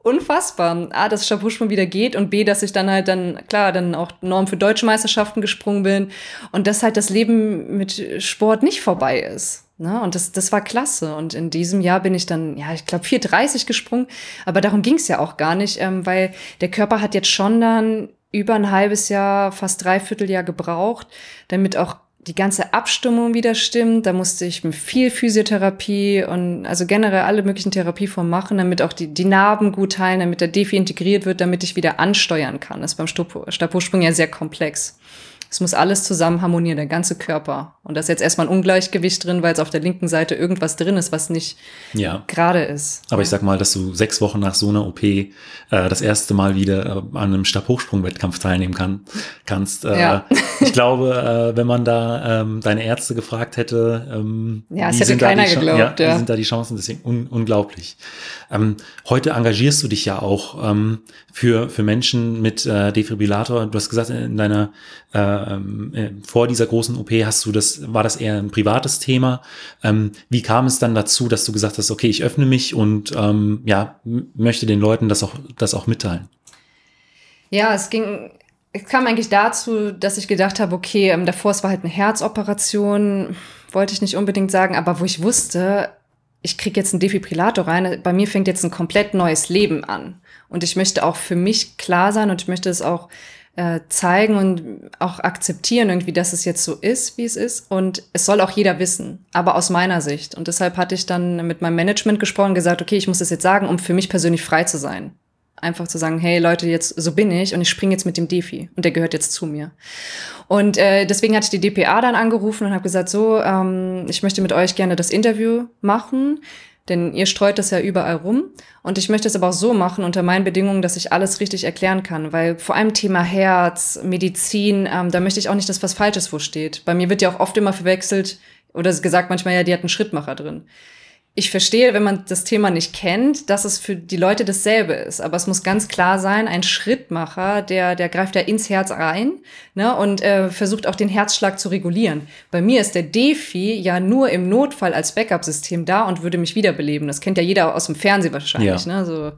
unfassbar. A, dass Schabuschmann wieder geht und B, dass ich dann halt dann, klar, dann auch Norm für deutsche Meisterschaften gesprungen bin und dass halt das Leben mit Sport nicht vorbei ist. Ne? Und das, das war klasse. Und in diesem Jahr bin ich dann, ja, ich glaube, 4,30 gesprungen. Aber darum ging es ja auch gar nicht, ähm, weil der Körper hat jetzt schon dann über ein halbes Jahr, fast dreiviertel Jahr gebraucht, damit auch die ganze Abstimmung wieder stimmt. Da musste ich viel Physiotherapie und also generell alle möglichen Therapieformen machen, damit auch die, die Narben gut heilen, damit der Defi integriert wird, damit ich wieder ansteuern kann. Das ist beim Stabhochsprung ja sehr komplex. Es muss alles zusammen harmonieren, der ganze Körper. Und da ist jetzt erstmal ein Ungleichgewicht drin, weil es auf der linken Seite irgendwas drin ist, was nicht ja. gerade ist. Aber ich sag mal, dass du sechs Wochen nach so einer OP äh, das erste Mal wieder äh, an einem Stabhochsprung-Wettkampf teilnehmen kann, kannst. Äh, ja. ich glaube, äh, wenn man da ähm, deine Ärzte gefragt hätte, ähm, ja, es hätte keiner geglaubt. Ja. Wie sind da die Chancen? Deswegen un unglaublich. Ähm, heute engagierst du dich ja auch ähm, für, für Menschen mit äh, Defibrillator. Du hast gesagt, in deiner ähm, äh, vor dieser großen OP hast du das, war das eher ein privates Thema. Ähm, wie kam es dann dazu, dass du gesagt hast, okay, ich öffne mich und ähm, ja, möchte den Leuten das auch, das auch mitteilen? Ja, es ging, es kam eigentlich dazu, dass ich gedacht habe, okay, ähm, davor es war halt eine Herzoperation, wollte ich nicht unbedingt sagen, aber wo ich wusste, ich kriege jetzt einen Defibrillator rein, bei mir fängt jetzt ein komplett neues Leben an. Und ich möchte auch für mich klar sein und ich möchte es auch äh, zeigen und auch akzeptieren irgendwie, dass es jetzt so ist, wie es ist. Und es soll auch jeder wissen, aber aus meiner Sicht. Und deshalb hatte ich dann mit meinem Management gesprochen gesagt, okay, ich muss das jetzt sagen, um für mich persönlich frei zu sein. Einfach zu sagen, hey Leute, jetzt so bin ich und ich springe jetzt mit dem Defi und der gehört jetzt zu mir. Und äh, deswegen hatte ich die DPA dann angerufen und habe gesagt, so, ähm, ich möchte mit euch gerne das Interview machen. Denn ihr streut das ja überall rum. Und ich möchte es aber auch so machen, unter meinen Bedingungen, dass ich alles richtig erklären kann. Weil vor allem Thema Herz, Medizin, ähm, da möchte ich auch nicht, dass was Falsches wo steht. Bei mir wird ja auch oft immer verwechselt oder gesagt manchmal, ja, die hat einen Schrittmacher drin ich verstehe, wenn man das Thema nicht kennt, dass es für die Leute dasselbe ist. Aber es muss ganz klar sein, ein Schrittmacher, der, der greift ja ins Herz rein ne, und äh, versucht auch den Herzschlag zu regulieren. Bei mir ist der Defi ja nur im Notfall als Backup-System da und würde mich wiederbeleben. Das kennt ja jeder aus dem Fernsehen wahrscheinlich. Ja. Ne, so.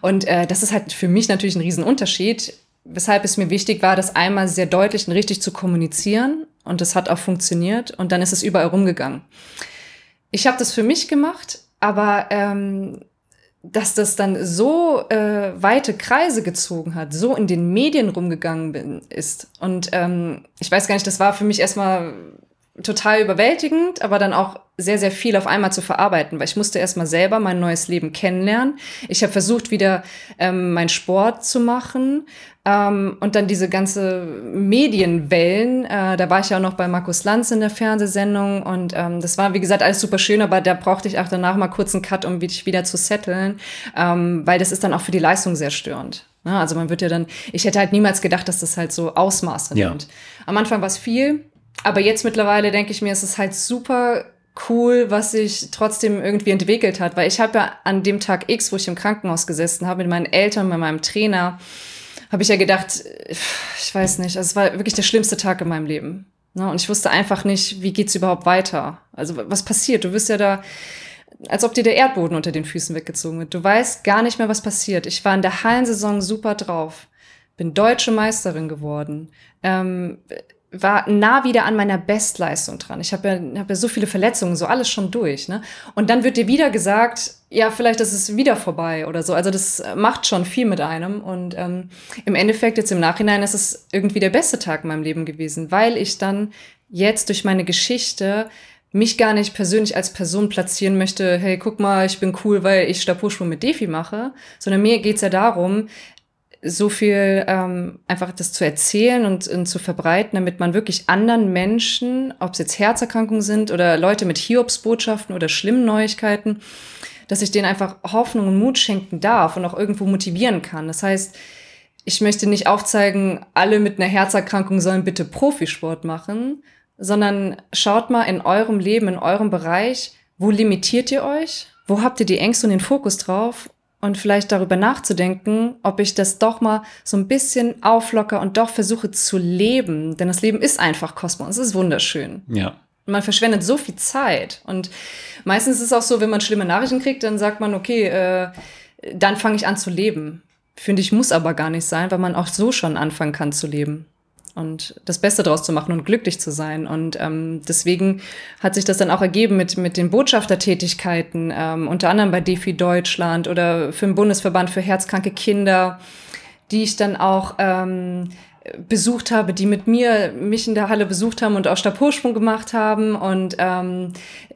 Und äh, das ist halt für mich natürlich ein Riesenunterschied, weshalb es mir wichtig war, das einmal sehr deutlich und richtig zu kommunizieren. Und das hat auch funktioniert. Und dann ist es überall rumgegangen ich habe das für mich gemacht, aber ähm, dass das dann so äh, weite Kreise gezogen hat, so in den Medien rumgegangen bin, ist. Und ähm, ich weiß gar nicht, das war für mich erstmal total überwältigend, aber dann auch sehr, sehr viel auf einmal zu verarbeiten, weil ich musste erstmal selber mein neues Leben kennenlernen. Ich habe versucht, wieder ähm, meinen Sport zu machen ähm, und dann diese ganze Medienwellen. Äh, da war ich ja auch noch bei Markus Lanz in der Fernsehsendung und ähm, das war, wie gesagt, alles super schön, aber da brauchte ich auch danach mal kurz einen Cut, um mich wieder zu setteln, ähm, weil das ist dann auch für die Leistung sehr störend. Ja, also man wird ja dann, ich hätte halt niemals gedacht, dass das halt so Ausmaße ja. nimmt. Am Anfang war es viel, aber jetzt mittlerweile denke ich mir, es ist halt super cool, was sich trotzdem irgendwie entwickelt hat, weil ich habe ja an dem Tag X, wo ich im Krankenhaus gesessen habe, mit meinen Eltern, mit meinem Trainer, habe ich ja gedacht, ich weiß nicht, also es war wirklich der schlimmste Tag in meinem Leben. Ne? Und ich wusste einfach nicht, wie geht's überhaupt weiter? Also was passiert? Du wirst ja da, als ob dir der Erdboden unter den Füßen weggezogen wird. Du weißt gar nicht mehr, was passiert. Ich war in der Hallensaison super drauf, bin deutsche Meisterin geworden. Ähm, war nah wieder an meiner Bestleistung dran. Ich habe ja, hab ja so viele Verletzungen, so alles schon durch. Ne? Und dann wird dir wieder gesagt, ja, vielleicht ist es wieder vorbei oder so. Also das macht schon viel mit einem. Und ähm, im Endeffekt, jetzt im Nachhinein, ist es irgendwie der beste Tag in meinem Leben gewesen, weil ich dann jetzt durch meine Geschichte mich gar nicht persönlich als Person platzieren möchte, hey, guck mal, ich bin cool, weil ich Stabhochsprung mit Defi mache, sondern mir geht's ja darum, so viel ähm, einfach das zu erzählen und, und zu verbreiten, damit man wirklich anderen Menschen, ob es jetzt Herzerkrankungen sind oder Leute mit Hiobsbotschaften oder schlimmen Neuigkeiten, dass ich denen einfach Hoffnung und Mut schenken darf und auch irgendwo motivieren kann. Das heißt, ich möchte nicht aufzeigen, alle mit einer Herzerkrankung sollen bitte Profisport machen, sondern schaut mal in eurem Leben, in eurem Bereich, wo limitiert ihr euch? Wo habt ihr die Ängste und den Fokus drauf? Und vielleicht darüber nachzudenken, ob ich das doch mal so ein bisschen auflocker und doch versuche zu leben. Denn das Leben ist einfach und es ist wunderschön. Ja. Und man verschwendet so viel Zeit. Und meistens ist es auch so, wenn man schlimme Nachrichten kriegt, dann sagt man, okay, äh, dann fange ich an zu leben. Finde ich, muss aber gar nicht sein, weil man auch so schon anfangen kann zu leben und das Beste draus zu machen und glücklich zu sein. Und ähm, deswegen hat sich das dann auch ergeben mit, mit den Botschaftertätigkeiten, ähm, unter anderem bei DeFi Deutschland oder für den Bundesverband für herzkranke Kinder, die ich dann auch ähm, besucht habe, die mit mir mich in der Halle besucht haben und auch Stabhochsprung gemacht haben. Und ähm,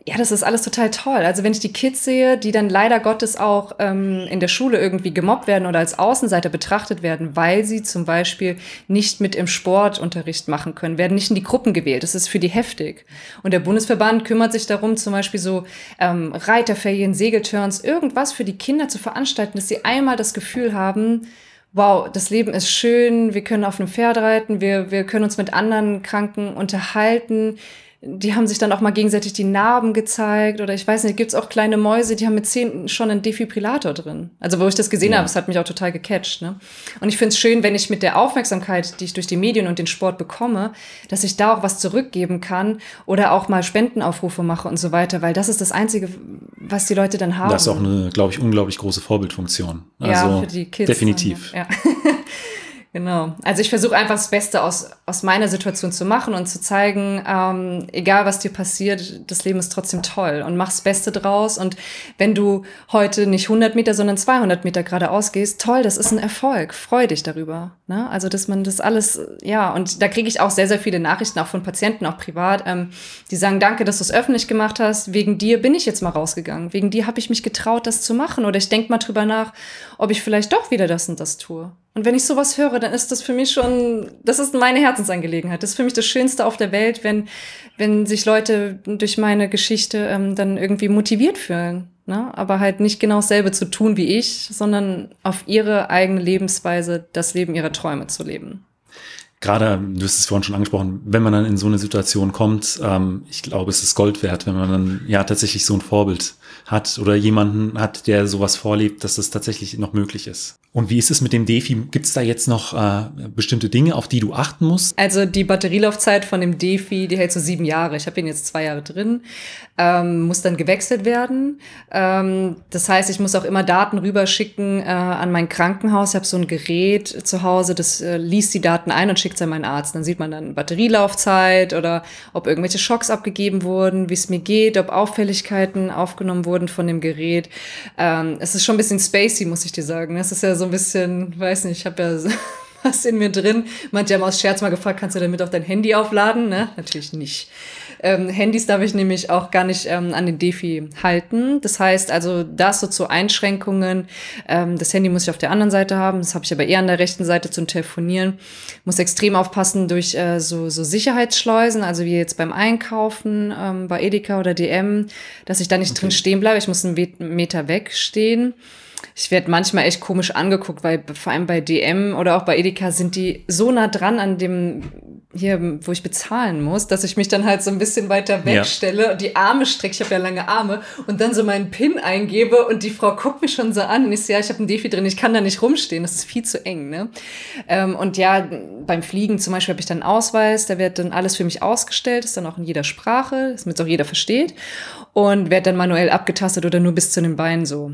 ja, das ist alles total toll. Also wenn ich die Kids sehe, die dann leider Gottes auch ähm, in der Schule irgendwie gemobbt werden oder als Außenseiter betrachtet werden, weil sie zum Beispiel nicht mit im Sportunterricht machen können, werden nicht in die Gruppen gewählt. Das ist für die heftig. Und der Bundesverband kümmert sich darum, zum Beispiel so ähm, Reiterferien, Segelturns, irgendwas für die Kinder zu veranstalten, dass sie einmal das Gefühl haben, wow, das Leben ist schön, wir können auf einem Pferd reiten, wir, wir können uns mit anderen Kranken unterhalten, die haben sich dann auch mal gegenseitig die Narben gezeigt oder ich weiß nicht, gibt's auch kleine Mäuse, die haben mit zehn schon einen Defibrillator drin. Also wo ich das gesehen ja. habe, es hat mich auch total gecatcht. Ne? Und ich finde es schön, wenn ich mit der Aufmerksamkeit, die ich durch die Medien und den Sport bekomme, dass ich da auch was zurückgeben kann oder auch mal Spendenaufrufe mache und so weiter, weil das ist das Einzige, was die Leute dann haben. Das ist auch eine, glaube ich, unglaublich große Vorbildfunktion. Also ja, für die Kids. Definitiv. Dann, ja. Genau. Also ich versuche einfach das Beste aus, aus meiner Situation zu machen und zu zeigen, ähm, egal was dir passiert, das Leben ist trotzdem toll und mach das Beste draus. Und wenn du heute nicht 100 Meter, sondern 200 Meter geradeaus gehst, toll, das ist ein Erfolg. Freu dich darüber. Ne? Also, dass man das alles, ja, und da kriege ich auch sehr, sehr viele Nachrichten, auch von Patienten, auch privat, ähm, die sagen, danke, dass du es öffentlich gemacht hast. Wegen dir bin ich jetzt mal rausgegangen. Wegen dir habe ich mich getraut, das zu machen. Oder ich denke mal drüber nach, ob ich vielleicht doch wieder das und das tue. Und wenn ich sowas höre, dann ist das für mich schon, das ist meine Herzensangelegenheit. Das ist für mich das Schönste auf der Welt, wenn, wenn sich Leute durch meine Geschichte ähm, dann irgendwie motiviert fühlen. Ne? Aber halt nicht genau dasselbe zu tun wie ich, sondern auf ihre eigene Lebensweise das Leben ihrer Träume zu leben gerade, du hast es vorhin schon angesprochen, wenn man dann in so eine Situation kommt, ähm, ich glaube, es ist Gold wert, wenn man dann ja tatsächlich so ein Vorbild hat oder jemanden hat, der sowas vorlebt, dass das tatsächlich noch möglich ist. Und wie ist es mit dem Defi? Gibt es da jetzt noch äh, bestimmte Dinge, auf die du achten musst? Also die Batterielaufzeit von dem Defi, die hält so sieben Jahre. Ich habe ihn jetzt zwei Jahre drin, ähm, muss dann gewechselt werden. Ähm, das heißt, ich muss auch immer Daten rüberschicken äh, an mein Krankenhaus. Ich habe so ein Gerät zu Hause, das äh, liest die Daten ein und schickt es an meinen Arzt. Dann sieht man dann Batterielaufzeit oder ob irgendwelche Schocks abgegeben wurden, wie es mir geht, ob Auffälligkeiten aufgenommen wurden von dem Gerät. Ähm, es ist schon ein bisschen spacey, muss ich dir sagen. Es ist ja so so ein bisschen, weiß nicht, ich habe ja was in mir drin. Manche haben aus Scherz mal gefragt, kannst du damit auch dein Handy aufladen? Ne? Natürlich nicht. Ähm, Handys darf ich nämlich auch gar nicht ähm, an den Defi halten. Das heißt also, das so zu Einschränkungen. Ähm, das Handy muss ich auf der anderen Seite haben. Das habe ich aber eher an der rechten Seite zum Telefonieren. Muss extrem aufpassen durch äh, so, so Sicherheitsschleusen, also wie jetzt beim Einkaufen ähm, bei Edeka oder DM, dass ich da nicht okay. drin stehen bleibe. Ich muss einen Meter wegstehen ich werde manchmal echt komisch angeguckt, weil vor allem bei DM oder auch bei Edeka sind die so nah dran an dem hier, wo ich bezahlen muss, dass ich mich dann halt so ein bisschen weiter wegstelle ja. und die Arme strecke, ich habe ja lange Arme, und dann so meinen PIN eingebe und die Frau guckt mich schon so an und ich sehe, ja, ich habe ein Defi drin, ich kann da nicht rumstehen, das ist viel zu eng. Ne? Ähm, und ja, beim Fliegen zum Beispiel habe ich dann Ausweis, da wird dann alles für mich ausgestellt, ist dann auch in jeder Sprache, damit es auch jeder versteht und wird dann manuell abgetastet oder nur bis zu den Beinen so.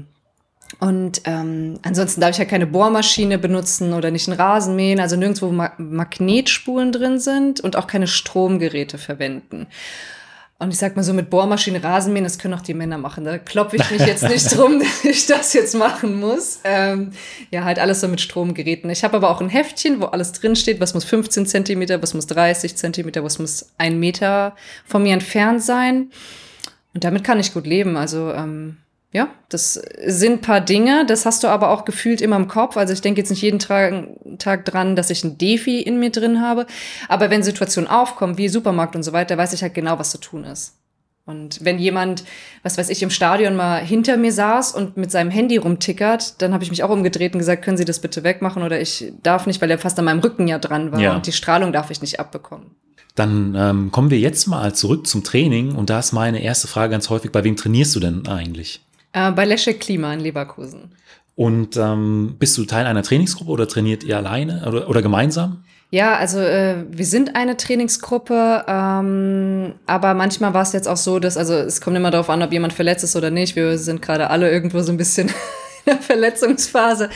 Und ähm, ansonsten darf ich ja keine Bohrmaschine benutzen oder nicht einen Rasenmähen, also nirgendwo wo Ma Magnetspulen drin sind und auch keine Stromgeräte verwenden. Und ich sag mal so, mit Bohrmaschine, Rasenmähen, das können auch die Männer machen. Da klopfe ich mich jetzt nicht drum, dass ich das jetzt machen muss. Ähm, ja, halt alles so mit Stromgeräten. Ich habe aber auch ein Heftchen, wo alles drinsteht, was muss 15 Zentimeter, was muss 30 Zentimeter, was muss ein Meter von mir entfernt sein. Und damit kann ich gut leben. Also ähm, ja, das sind paar Dinge, das hast du aber auch gefühlt immer im Kopf. Also ich denke jetzt nicht jeden Tag, Tag dran, dass ich ein Defi in mir drin habe. Aber wenn Situationen aufkommen, wie Supermarkt und so weiter, weiß ich halt genau, was zu tun ist. Und wenn jemand, was weiß ich, im Stadion mal hinter mir saß und mit seinem Handy rumtickert, dann habe ich mich auch umgedreht und gesagt, können Sie das bitte wegmachen oder ich darf nicht, weil er fast an meinem Rücken ja dran war Ja. und die Strahlung darf ich nicht abbekommen. Dann ähm, kommen wir jetzt mal zurück zum Training und da ist meine erste Frage ganz häufig, bei wem trainierst du denn eigentlich? Äh, bei Leszek Klima in Leverkusen. Und ähm, bist du Teil einer Trainingsgruppe oder trainiert ihr alleine oder, oder gemeinsam? Ja, also äh, wir sind eine Trainingsgruppe, ähm, aber manchmal war es jetzt auch so, dass, also es kommt immer darauf an, ob jemand verletzt ist oder nicht. Wir sind gerade alle irgendwo so ein bisschen in der Verletzungsphase.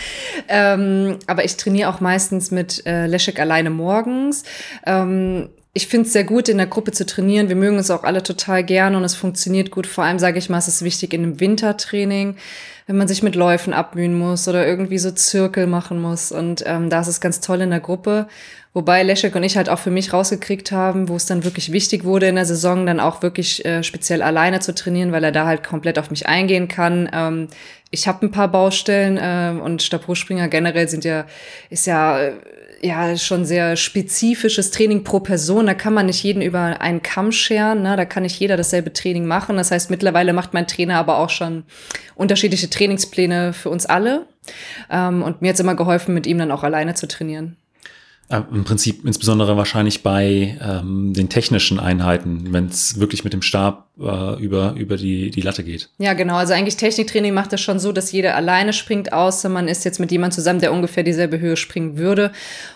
Ähm, aber ich trainiere auch meistens mit äh, Leszek alleine morgens. Ähm, ich finde es sehr gut, in der Gruppe zu trainieren. Wir mögen uns auch alle total gerne und es funktioniert gut. Vor allem sage ich mal, es ist wichtig in einem Wintertraining, wenn man sich mit Läufen abmühen muss oder irgendwie so Zirkel machen muss. Und ähm, da ist es ganz toll in der Gruppe. Wobei Leszek und ich halt auch für mich rausgekriegt haben, wo es dann wirklich wichtig wurde in der Saison, dann auch wirklich äh, speziell alleine zu trainieren, weil er da halt komplett auf mich eingehen kann. Ähm, ich habe ein paar Baustellen ähm, und Stabhochspringer generell sind ja, ist ja äh, ja schon sehr spezifisches Training pro Person. Da kann man nicht jeden über einen Kamm scheren. Ne? Da kann nicht jeder dasselbe Training machen. Das heißt, mittlerweile macht mein Trainer aber auch schon unterschiedliche Trainingspläne für uns alle. Ähm, und mir hat immer geholfen, mit ihm dann auch alleine zu trainieren. Äh, Im Prinzip insbesondere wahrscheinlich bei ähm, den technischen Einheiten, wenn es wirklich mit dem Stab äh, über, über die, die Latte geht. Ja, genau. Also eigentlich Techniktraining macht das schon so, dass jeder alleine springt, außer man ist jetzt mit jemandem zusammen, der ungefähr dieselbe Höhe springen würde.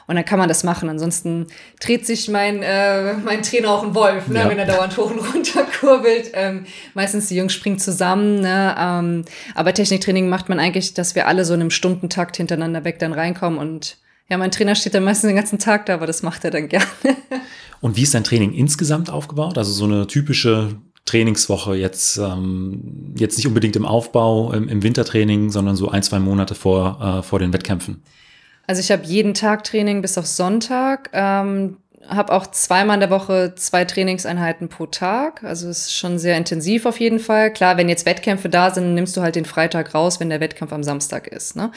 Und dann kann man das machen. Ansonsten dreht sich mein, äh, mein Trainer auch ein Wolf, ne? Ja. wenn er dauernd hoch und runter kurbelt. Ähm, meistens die Jungs springen zusammen. Ne? Ähm, aber Techniktraining macht man eigentlich, dass wir alle so in einem Stundentakt hintereinander weg dann reinkommen. Und ja, mein Trainer steht dann meistens den ganzen Tag da, aber das macht er dann gerne. Und wie ist dein Training insgesamt aufgebaut? Also so eine typische Trainingswoche jetzt, ähm, jetzt nicht unbedingt im Aufbau, im, im Wintertraining, sondern so ein, zwei Monate vor, äh, vor den Wettkämpfen. Also ich habe jeden Tag Training bis auf Sonntag. Ähm, habe auch zweimal in der Woche zwei Trainingseinheiten pro Tag. Also es ist schon sehr intensiv auf jeden Fall. Klar, wenn jetzt Wettkämpfe da sind, nimmst du halt den Freitag raus, wenn der Wettkampf am Samstag ist. Ne?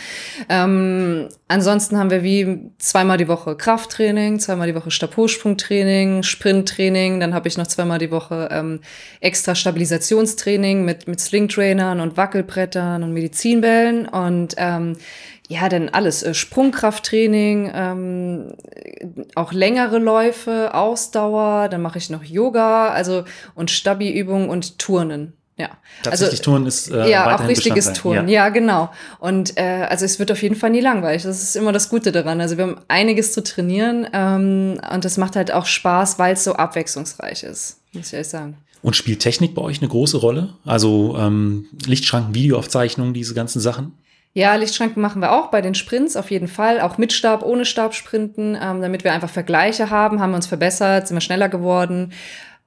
Ähm, ansonsten haben wir wie zweimal die Woche Krafttraining, zweimal die Woche Stabhochsprungtraining, Sprinttraining. Dann habe ich noch zweimal die Woche ähm, extra Stabilisationstraining mit, mit Slingtrainern und Wackelbrettern und Medizinbällen. Und ähm, ja, dann alles. Äh, Sprungkrafttraining, ähm, auch längere Läufe, Ausdauer, dann mache ich noch Yoga, also und Stabi-Übungen und Turnen. Ja. Tatsächlich also, Touren ist äh, ja, auch richtiges Bestandteil. Touren. Ja. genau. Und äh, also es wird auf jeden Fall nie langweilig. Das ist immer das Gute daran. Also wir haben einiges zu trainieren ähm, und das macht halt auch Spaß, weil es so abwechslungsreich ist, muss ich ehrlich sagen. Und spielt Technik bei euch eine große Rolle? Also ähm, Lichtschranken, Videoaufzeichnungen, diese ganzen Sachen? Ja, Lichtschranken machen wir auch bei den Sprints auf jeden Fall, auch mit Stab, ohne Stab sprinten, ähm, damit wir einfach Vergleiche haben, haben wir uns verbessert, sind wir schneller geworden.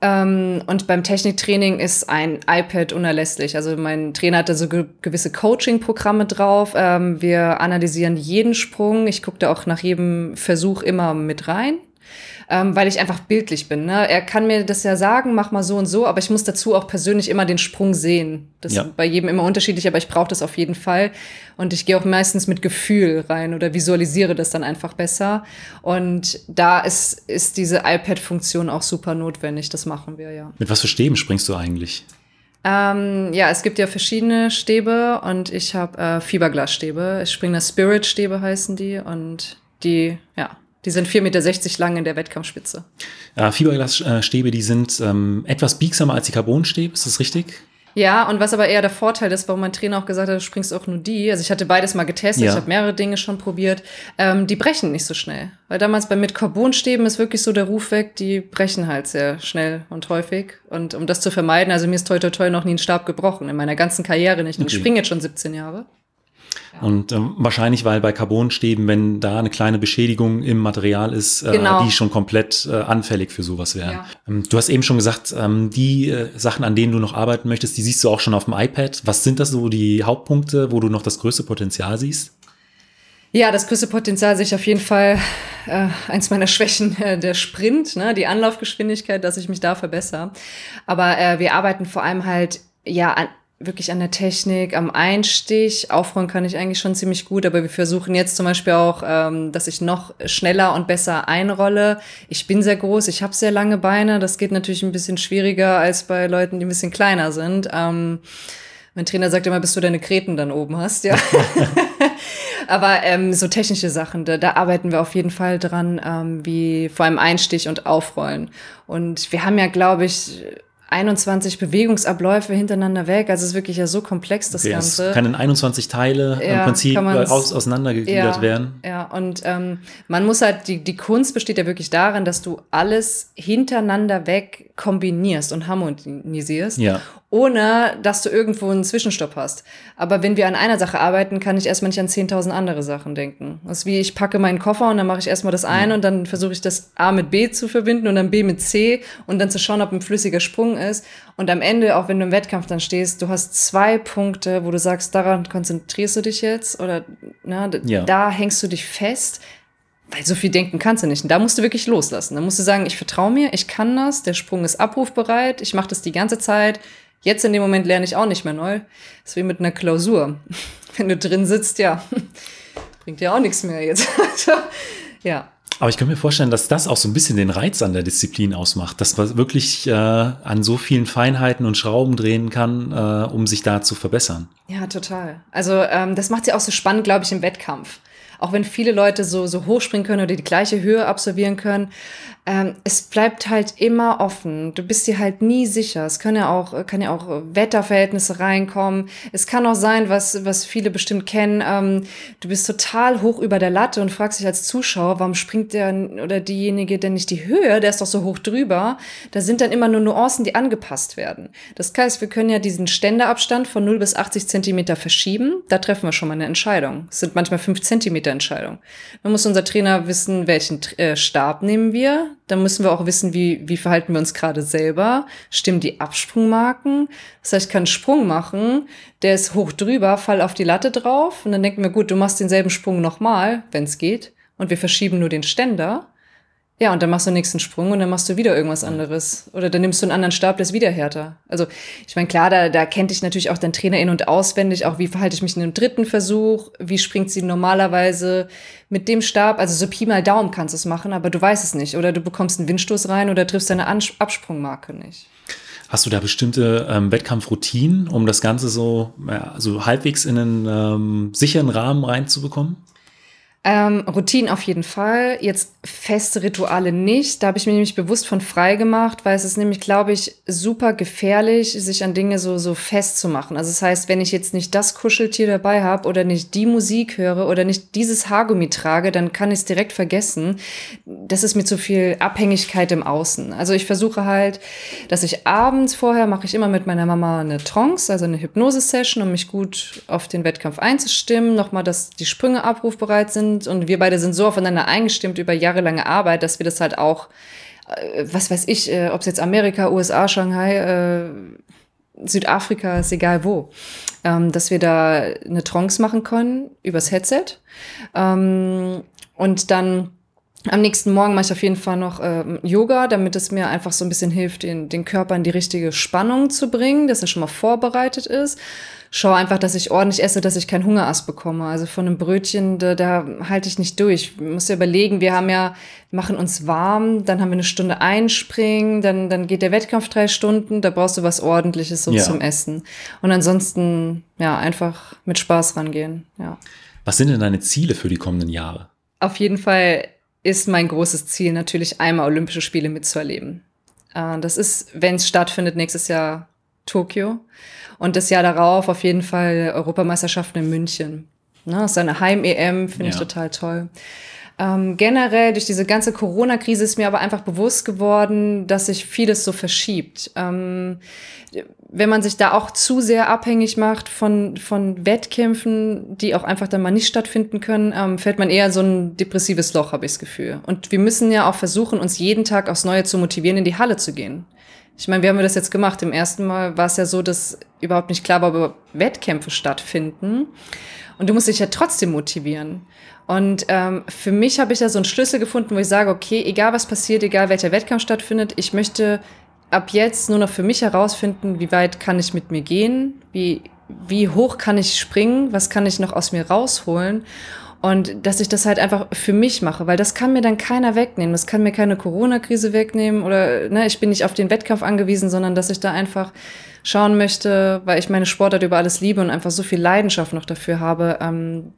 Ähm, und beim Techniktraining ist ein iPad unerlässlich. Also mein Trainer hat da so ge gewisse Coaching-Programme drauf. Ähm, wir analysieren jeden Sprung. Ich gucke da auch nach jedem Versuch immer mit rein. Ähm, weil ich einfach bildlich bin. Ne? Er kann mir das ja sagen, mach mal so und so, aber ich muss dazu auch persönlich immer den Sprung sehen. Das Ja. ist bei jedem immer unterschiedlich, aber ich brauche das auf jeden Fall. Und ich gehe auch meistens mit Gefühl rein oder visualisiere das dann einfach besser. Und da ist, ist diese iPad-Funktion auch super notwendig. Das machen wir, ja. Mit was für Stäben springst du eigentlich? Ähm, ja, es gibt ja verschiedene Stäbe und ich habe äh, Fiberglasstäbe. Ich springe Spirit-Stäbe heißen die und die, ja, die sind 4,60 Meter lang in der Wettkampfspitze. Äh, Fiberglasstäbe, die sind ähm, etwas biegsamer als die Carbonstäbe, ist das richtig? Ja, und was aber eher der Vorteil ist, warum mein Trainer auch gesagt hat, du springst auch nur die. Also ich hatte beides mal getestet, Ja. ich habe mehrere Dinge schon probiert. Ähm, die brechen nicht so schnell. Weil damals bei mit Carbonstäben ist wirklich so der Ruf weg, die brechen halt sehr schnell und häufig. Und um das zu vermeiden, also mir ist toi toi toi noch nie ein Stab gebrochen, in meiner ganzen Karriere nicht. Und Ich Okay. springe jetzt schon 17 Jahre. Und ähm, wahrscheinlich, weil bei Carbonstäben, wenn da eine kleine Beschädigung im Material ist, äh, Genau. die schon komplett äh, anfällig für sowas wären. Ja. Ähm, du hast eben schon gesagt, ähm, die äh, Sachen, an denen du noch arbeiten möchtest, die siehst du auch schon auf dem iPad. Was sind das so die Hauptpunkte, wo du noch das größte Potenzial siehst? Ja, das größte Potenzial sehe ich auf jeden Fall äh, eins meiner Schwächen, äh, der Sprint, ne, die Anlaufgeschwindigkeit, dass ich mich da verbessere. Aber äh, wir arbeiten vor allem halt ja an, wirklich an der Technik, am Einstich. Aufräumen kann ich eigentlich schon ziemlich gut, aber wir versuchen jetzt zum Beispiel auch, ähm, dass ich noch schneller und besser einrolle. Ich bin sehr groß, ich habe sehr lange Beine. Das geht natürlich ein bisschen schwieriger als bei Leuten, die ein bisschen kleiner sind. Ähm, mein Trainer sagt immer, bis du deine Kreten dann oben hast, ja. Aber ähm, so technische Sachen, da, da arbeiten wir auf jeden Fall dran, ähm, wie vor allem Einstich und Aufrollen. Und wir haben ja, glaube ich, 21 Bewegungsabläufe hintereinander weg. Also es ist wirklich ja so komplex, das Okay, es Ganze. kann in 21 Teile im Ja, Prinzip äh, man's- aus, auseinandergegliedert ja, werden. Ja, und ähm, man muss halt, die, die Kunst besteht ja wirklich darin, dass du alles hintereinander weg kombinierst und harmonisierst, Ja. Ohne dass du irgendwo einen Zwischenstopp hast. Aber wenn wir an einer Sache arbeiten, kann ich erstmal nicht an 10.000 andere Sachen denken. Das ist wie, ich packe meinen Koffer und dann mache ich erstmal das eine und dann versuche ich das A mit B zu verbinden und dann B mit C und dann zu schauen, ob ein flüssiger Sprung ist. Und am Ende, auch wenn du im Wettkampf dann stehst, du hast zwei Punkte, wo du sagst, daran konzentrierst du dich jetzt oder na, d- Ja. da hängst du dich fest. Weil so viel denken kannst du nicht. Und da musst du wirklich loslassen. Da musst du sagen, ich vertraue mir, ich kann das, der Sprung ist abrufbereit, ich mache das die ganze Zeit. Jetzt in dem Moment lerne ich auch nicht mehr neu. Das ist wie mit einer Klausur. Wenn du drin sitzt, ja, bringt ja auch nichts mehr jetzt. Ja. Aber ich könnte mir vorstellen, dass das auch so ein bisschen den Reiz an der Disziplin ausmacht, dass man wirklich äh, an so vielen Feinheiten und Schrauben drehen kann, äh, um sich da zu verbessern. Ja, total. Also ähm, das macht sie auch so spannend, glaube ich, im Wettkampf. Auch wenn viele Leute so, so hoch springen können oder die gleiche Höhe absolvieren können, ähm, es bleibt halt immer offen. Du bist dir halt nie sicher. Es können ja auch, kann ja auch Wetterverhältnisse reinkommen. Es kann auch sein, was, was viele bestimmt kennen. Ähm, du bist total hoch über der Latte und fragst dich als Zuschauer, warum springt der oder diejenige denn nicht die Höhe? Der ist doch so hoch drüber. Da sind dann immer nur Nuancen, die angepasst werden. Das heißt, wir können ja diesen Ständeabstand von 0 bis 80 Zentimeter verschieben. Da treffen wir schon mal eine Entscheidung. Es sind manchmal 5 Zentimeter Entscheidungen. Dann muss unser Trainer wissen, welchen äh, Stab nehmen wir. Dann müssen wir auch wissen, wie, wie verhalten wir uns gerade selber. Stimmen die Absprungmarken? Das heißt, ich kann einen Sprung machen, der ist hoch drüber, fall auf die Latte drauf und dann denken wir, gut, du machst denselben Sprung nochmal, wenn es geht. Und wir verschieben nur den Ständer. Ja, und dann machst du den nächsten Sprung und dann machst du wieder irgendwas anderes. Oder dann nimmst du einen anderen Stab, der ist wieder härter. Also, ich meine, klar, da, da kennt dich natürlich auch dein Trainer in- und auswendig, auch wie verhalte ich mich in einem dritten Versuch, wie springt sie normalerweise mit dem Stab. Also, so Pi mal Daumen kannst du es machen, aber du weißt es nicht. Oder du bekommst einen Windstoß rein oder triffst deine Ans Absprungmarke nicht. Hast du da bestimmte ähm, Wettkampfroutinen, um das Ganze so, ja, so halbwegs in einen ähm, sicheren Rahmen reinzubekommen? Ähm, Routinen auf jeden Fall. Jetzt feste Rituale nicht. Da habe ich mir nämlich bewusst von frei gemacht, weil es ist nämlich, glaube ich, super gefährlich, sich an Dinge so, so festzumachen. Also das heißt, wenn ich jetzt nicht das Kuscheltier dabei habe oder nicht die Musik höre oder nicht dieses Haargummi trage, dann kann ich es direkt vergessen. Das ist mir zu viel Abhängigkeit im Außen. Also ich versuche halt, dass ich abends vorher mache ich immer mit meiner Mama eine Trance, also eine Hypnose-Session, um mich gut auf den Wettkampf einzustimmen. Nochmal, dass die Sprünge abrufbereit sind und wir beide sind so aufeinander eingestimmt über jahrelange Arbeit, dass wir das halt auch, äh, was weiß ich, äh, ob es jetzt Amerika, USA, Shanghai, äh, Südafrika, ist egal wo, ähm, dass wir da eine Trance machen können übers Headset. Ähm, und dann am nächsten Morgen mache ich auf jeden Fall noch ähm, Yoga, damit es mir einfach so ein bisschen hilft, den, den Körper in die richtige Spannung zu bringen, dass er schon mal vorbereitet ist. Schau einfach, dass ich ordentlich esse, dass ich keinen Hungerass bekomme. Also von einem Brötchen, da, da halte ich nicht durch. Ich muss ja überlegen, wir haben ja, machen uns warm, dann haben wir eine Stunde einspringen, dann, dann geht der Wettkampf drei Stunden, da brauchst du was ordentliches so Ja. zum Essen. Und ansonsten, ja, einfach mit Spaß rangehen, ja. Was sind denn deine Ziele für die kommenden Jahre? Auf jeden Fall ist mein großes Ziel natürlich einmal Olympische Spiele mitzuerleben. Äh, Das ist, wenn es stattfindet, nächstes Jahr Tokio. Und das Jahr darauf auf jeden Fall Europameisterschaften in München. Ne, das ist eine Heim-EM, finde ich Ja. total toll. Ähm, generell durch diese ganze Corona-Krise ist mir aber einfach bewusst geworden, dass sich vieles so verschiebt. Ähm, wenn man sich da auch zu sehr abhängig macht von, von Wettkämpfen, die auch einfach dann mal nicht stattfinden können, ähm, fällt man eher so ein depressives Loch, habe ich das Gefühl. Und wir müssen ja auch versuchen, uns jeden Tag aufs Neue zu motivieren, in die Halle zu gehen. Ich meine, wie haben wir das jetzt gemacht? Im ersten Mal war es ja so, dass überhaupt nicht klar war, ob Wettkämpfe stattfinden. Und du musst dich ja trotzdem motivieren. Und ähm, für mich habe ich da so einen Schlüssel gefunden, wo ich sage, okay, egal was passiert, egal welcher Wettkampf stattfindet, ich möchte ab jetzt nur noch für mich herausfinden, wie weit kann ich mit mir gehen, wie, wie hoch kann ich springen, was kann ich noch aus mir rausholen. Und dass ich das halt einfach für mich mache, weil das kann mir dann keiner wegnehmen. Das kann mir keine Corona-Krise wegnehmen oder ne, ich bin nicht auf den Wettkampf angewiesen, sondern dass ich da einfach schauen möchte, weil ich meine Sportart über alles liebe und einfach so viel Leidenschaft noch dafür habe, ähm,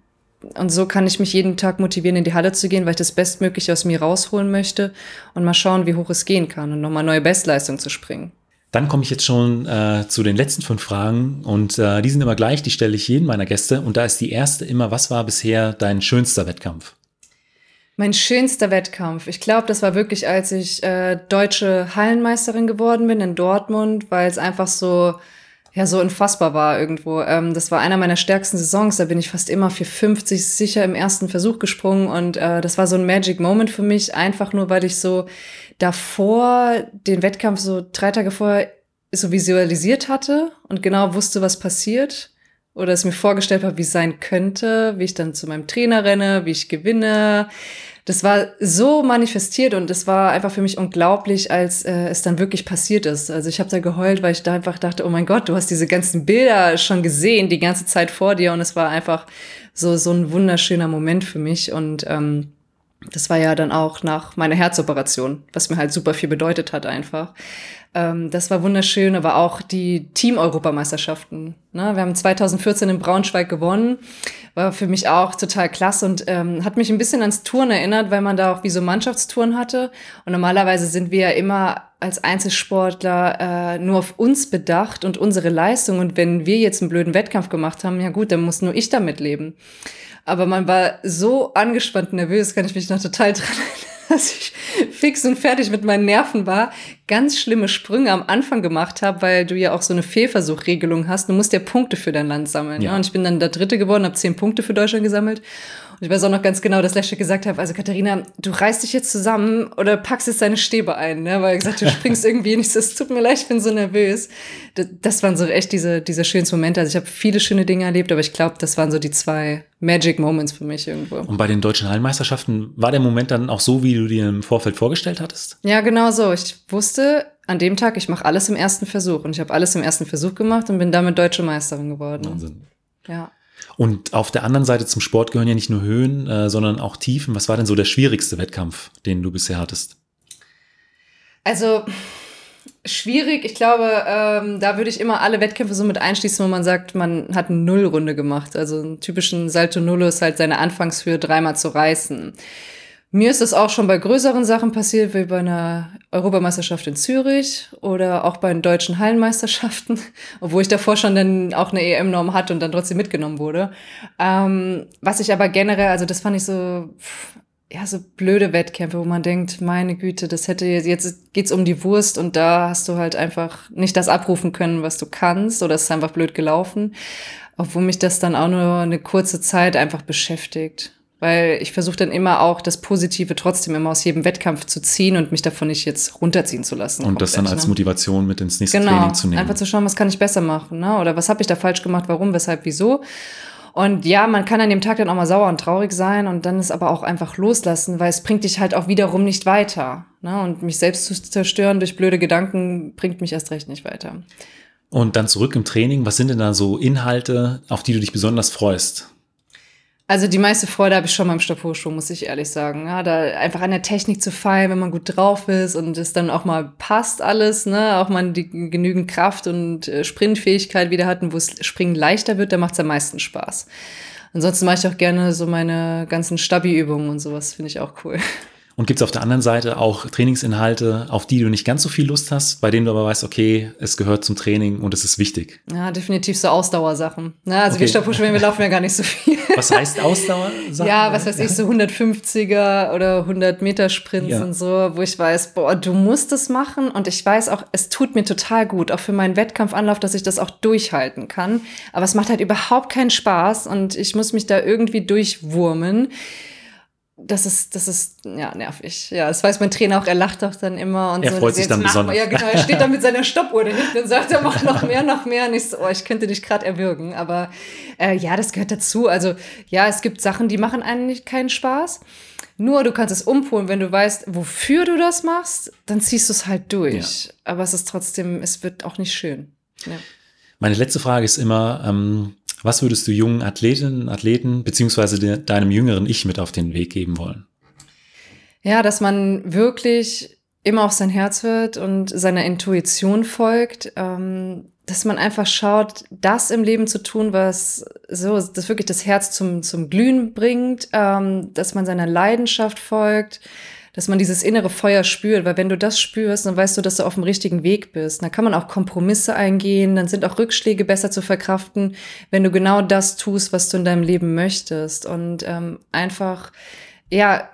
und so kann ich mich jeden Tag motivieren, in die Halle zu gehen, weil ich das Bestmögliche aus mir rausholen möchte und mal schauen, wie hoch es gehen kann und nochmal neue Bestleistung zu springen. Dann komme ich jetzt schon äh, zu den letzten fünf Fragen und äh, die sind immer gleich, die stelle ich jedem meiner Gäste und da ist die erste immer, was war bisher dein schönster Wettkampf? Mein schönster Wettkampf. Ich glaube, das war wirklich, als ich äh, deutsche Hallenmeisterin geworden bin in Dortmund, weil es einfach so, ja so unfassbar war irgendwo. Ähm, das war einer meiner stärksten Saisons. Da bin ich fast immer für 50 sicher im ersten Versuch gesprungen und äh, das war so ein Magic Moment für mich, einfach nur, weil ich so davor den Wettkampf so drei Tage vorher so visualisiert hatte und genau wusste, was passiert oder es mir vorgestellt habe, wie es sein könnte, wie ich dann zu meinem Trainer renne, wie ich gewinne, das war so manifestiert und es war einfach für mich unglaublich, als äh, es dann wirklich passiert ist. Also ich habe da geheult, weil ich da einfach dachte, oh mein Gott, du hast diese ganzen Bilder schon gesehen, die ganze Zeit vor dir und es war einfach so so ein wunderschöner Moment für mich und ähm, das war ja dann auch nach meiner Herzoperation, was mir halt super viel bedeutet hat einfach. Ähm, das war wunderschön, aber auch die Team-Europameisterschaften. Ne? Wir haben 2014 in Braunschweig gewonnen, war für mich auch total klasse und ähm, hat mich ein bisschen ans Touren erinnert, weil man da auch wie so Mannschaftstouren hatte. Und normalerweise sind wir ja immer als Einzelsportler äh, nur auf uns bedacht und unsere Leistung. Und wenn wir jetzt einen blöden Wettkampf gemacht haben, ja gut, dann muss nur ich damit leben. Aber man war so angespannt nervös, kann ich mich noch total dran erinnern dass ich fix und fertig mit meinen Nerven war, ganz schlimme Sprünge am Anfang gemacht habe, weil du ja auch so eine Fehlversuchregelung hast. Du musst ja Punkte für dein Land sammeln. Ja. Ne? Und ich bin dann der Dritte geworden, habe zehn Punkte für Deutschland gesammelt. Und ich weiß auch noch ganz genau, dass Lesche gesagt hat, also Katharina, du reißt dich jetzt zusammen oder packst jetzt deine Stäbe ein, ne? weil er gesagt du springst irgendwie nicht. Es tut mir leid, ich bin so nervös. Das, das waren so echt diese, diese schönsten Momente. Also ich habe viele schöne Dinge erlebt, aber ich glaube, das waren so die zwei Magic Moments für mich irgendwo. Und bei den deutschen Hallenmeisterschaften war der Moment dann auch so, wie du dir im Vorfeld vorgestellt hattest? Ja, genau so. Ich wusste an dem Tag, ich mache alles im ersten Versuch. Und ich habe alles im ersten Versuch gemacht und bin damit deutsche Meisterin geworden. Wahnsinn. Ja. Und auf der anderen Seite zum Sport gehören ja nicht nur Höhen, äh, sondern auch Tiefen. Was war denn so der schwierigste Wettkampf, den du bisher hattest? Also schwierig. Ich glaube, ähm, da würde ich immer alle Wettkämpfe so mit einschließen, wo man sagt, man hat eine Nullrunde gemacht. Also einen typischen Salto Nullo ist halt seine Anfangshöhe dreimal zu reißen. Mir ist das auch schon bei größeren Sachen passiert, wie bei einer Europameisterschaft in Zürich oder auch bei den deutschen Hallenmeisterschaften, obwohl ich davor schon dann auch eine EM-Norm hatte und dann trotzdem mitgenommen wurde. Ähm, was ich aber generell, also das fand ich so, ja, so blöde Wettkämpfe, wo man denkt, meine Güte, das hätte jetzt, jetzt geht's um die Wurst und da hast du halt einfach nicht das abrufen können, was du kannst oder es ist einfach blöd gelaufen. Obwohl mich das dann auch nur eine kurze Zeit einfach beschäftigt. Weil ich versuche dann immer auch das Positive trotzdem immer aus jedem Wettkampf zu ziehen und mich davon nicht jetzt runterziehen zu lassen. Und das dann als ne? Motivation mit ins nächste genau, Training zu nehmen. Einfach zu schauen, was kann ich besser machen, ne? Oder was habe ich da falsch gemacht, warum, weshalb, wieso. Und ja, man kann an dem Tag dann auch mal sauer und traurig sein und dann ist aber auch einfach loslassen, weil es bringt dich halt auch wiederum nicht weiter. Ne? Und mich selbst zu zerstören durch blöde Gedanken bringt mich erst recht nicht weiter. Und dann zurück im Training, was sind denn da so Inhalte, auf die du dich besonders freust? Also die meiste Freude habe ich schon beim Stabhochsprung, muss ich ehrlich sagen. Ja, da einfach an der Technik zu feiern, wenn man gut drauf ist und es dann auch mal passt alles, ne, auch man die genügend Kraft und äh, Sprintfähigkeit wieder hat und wo es Springen leichter wird, da macht es am meisten Spaß. Ansonsten mache ich auch gerne so meine ganzen Stabi-Übungen und sowas, finde ich auch cool. Und gibt es auf der anderen Seite auch Trainingsinhalte, auf die du nicht ganz so viel Lust hast, bei denen du aber weißt, okay, es gehört zum Training und es ist wichtig? Ja, definitiv so Ausdauersachen. Ne? Also okay. wir Stabhochschwimmen, wir laufen ja gar nicht so viel. Was heißt Ausdauersachen? Ja, was weiß ich, so 150er oder 100 Meter Sprints ja. und so, wo ich weiß, boah, du musst es machen und ich weiß auch, es tut mir total gut, auch für meinen Wettkampfanlauf, dass ich das auch durchhalten kann. Aber es macht halt überhaupt keinen Spaß und ich muss mich da irgendwie durchwurmen das ist, das ist, ja, nervig. Ja, das weiß mein Trainer auch, er lacht doch dann immer und er so. freut sich dann besonders. Ja, genau, er steht dann mit seiner Stoppuhr dahinten und sagt, er macht noch mehr, noch mehr. Und ich so, oh, ich könnte dich gerade erwürgen. Aber äh, ja, das gehört dazu. Also ja, es gibt Sachen, die machen eigentlich keinen Spaß. Nur du kannst es umpolen, wenn du weißt, wofür du das machst, dann ziehst du es halt durch. Ja. Aber es ist trotzdem, es wird auch nicht schön. Ja. Meine letzte Frage ist immer, ähm, was würdest du jungen Athletinnen, Athleten beziehungsweise de, deinem jüngeren Ich mit auf den Weg geben wollen? Ja, dass man wirklich immer auf sein Herz hört und seiner Intuition folgt, ähm, dass man einfach schaut, das im Leben zu tun, was so, das wirklich das Herz zum, zum Glühen bringt, ähm, dass man seiner Leidenschaft folgt, dass man dieses innere Feuer spürt, weil wenn du das spürst, dann weißt du, dass du auf dem richtigen Weg bist. Dann kann man auch Kompromisse eingehen, dann sind auch Rückschläge besser zu verkraften, wenn du genau das tust, was du in deinem Leben möchtest und ähm, einfach ja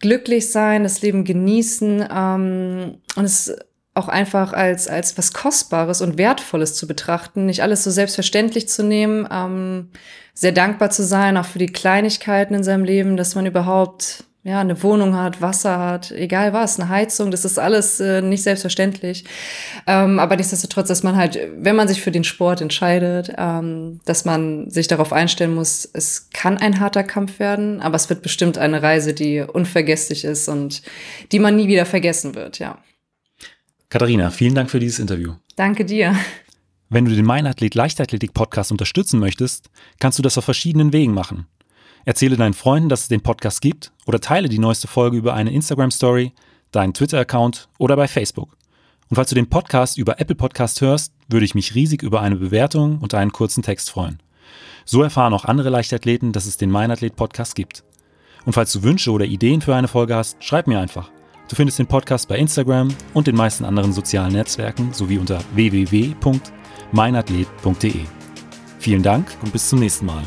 glücklich sein, das Leben genießen ähm, und es auch einfach als, als was Kostbares und Wertvolles zu betrachten, nicht alles so selbstverständlich zu nehmen, ähm, sehr dankbar zu sein, auch für die Kleinigkeiten in seinem Leben, dass man überhaupt ja, eine Wohnung hat, Wasser hat, egal was, eine Heizung, das ist alles äh, nicht selbstverständlich. Ähm, aber nichtsdestotrotz, dass man halt, wenn man sich für den Sport entscheidet, ähm, dass man sich darauf einstellen muss, es kann ein harter Kampf werden, aber es wird bestimmt eine Reise, die unvergesslich ist und die man nie wieder vergessen wird, ja. Katharina, vielen Dank für dieses Interview. Danke dir. Wenn du den Mein Athlet Leichtathletik Podcast unterstützen möchtest, kannst du das auf verschiedenen Wegen machen. Erzähle deinen Freunden, dass es den Podcast gibt oder teile die neueste Folge über eine Instagram-Story, deinen Twitter-Account oder bei Facebook. Und falls du den Podcast über Apple Podcast hörst, würde ich mich riesig über eine Bewertung und einen kurzen Text freuen. So erfahren auch andere Leichtathleten, dass es den Meinathlet Podcast gibt. Und falls du Wünsche oder Ideen für eine Folge hast, schreib mir einfach. Du findest den Podcast bei Instagram und den meisten anderen sozialen Netzwerken sowie unter www.meinathlet.de. Vielen Dank und bis zum nächsten Mal.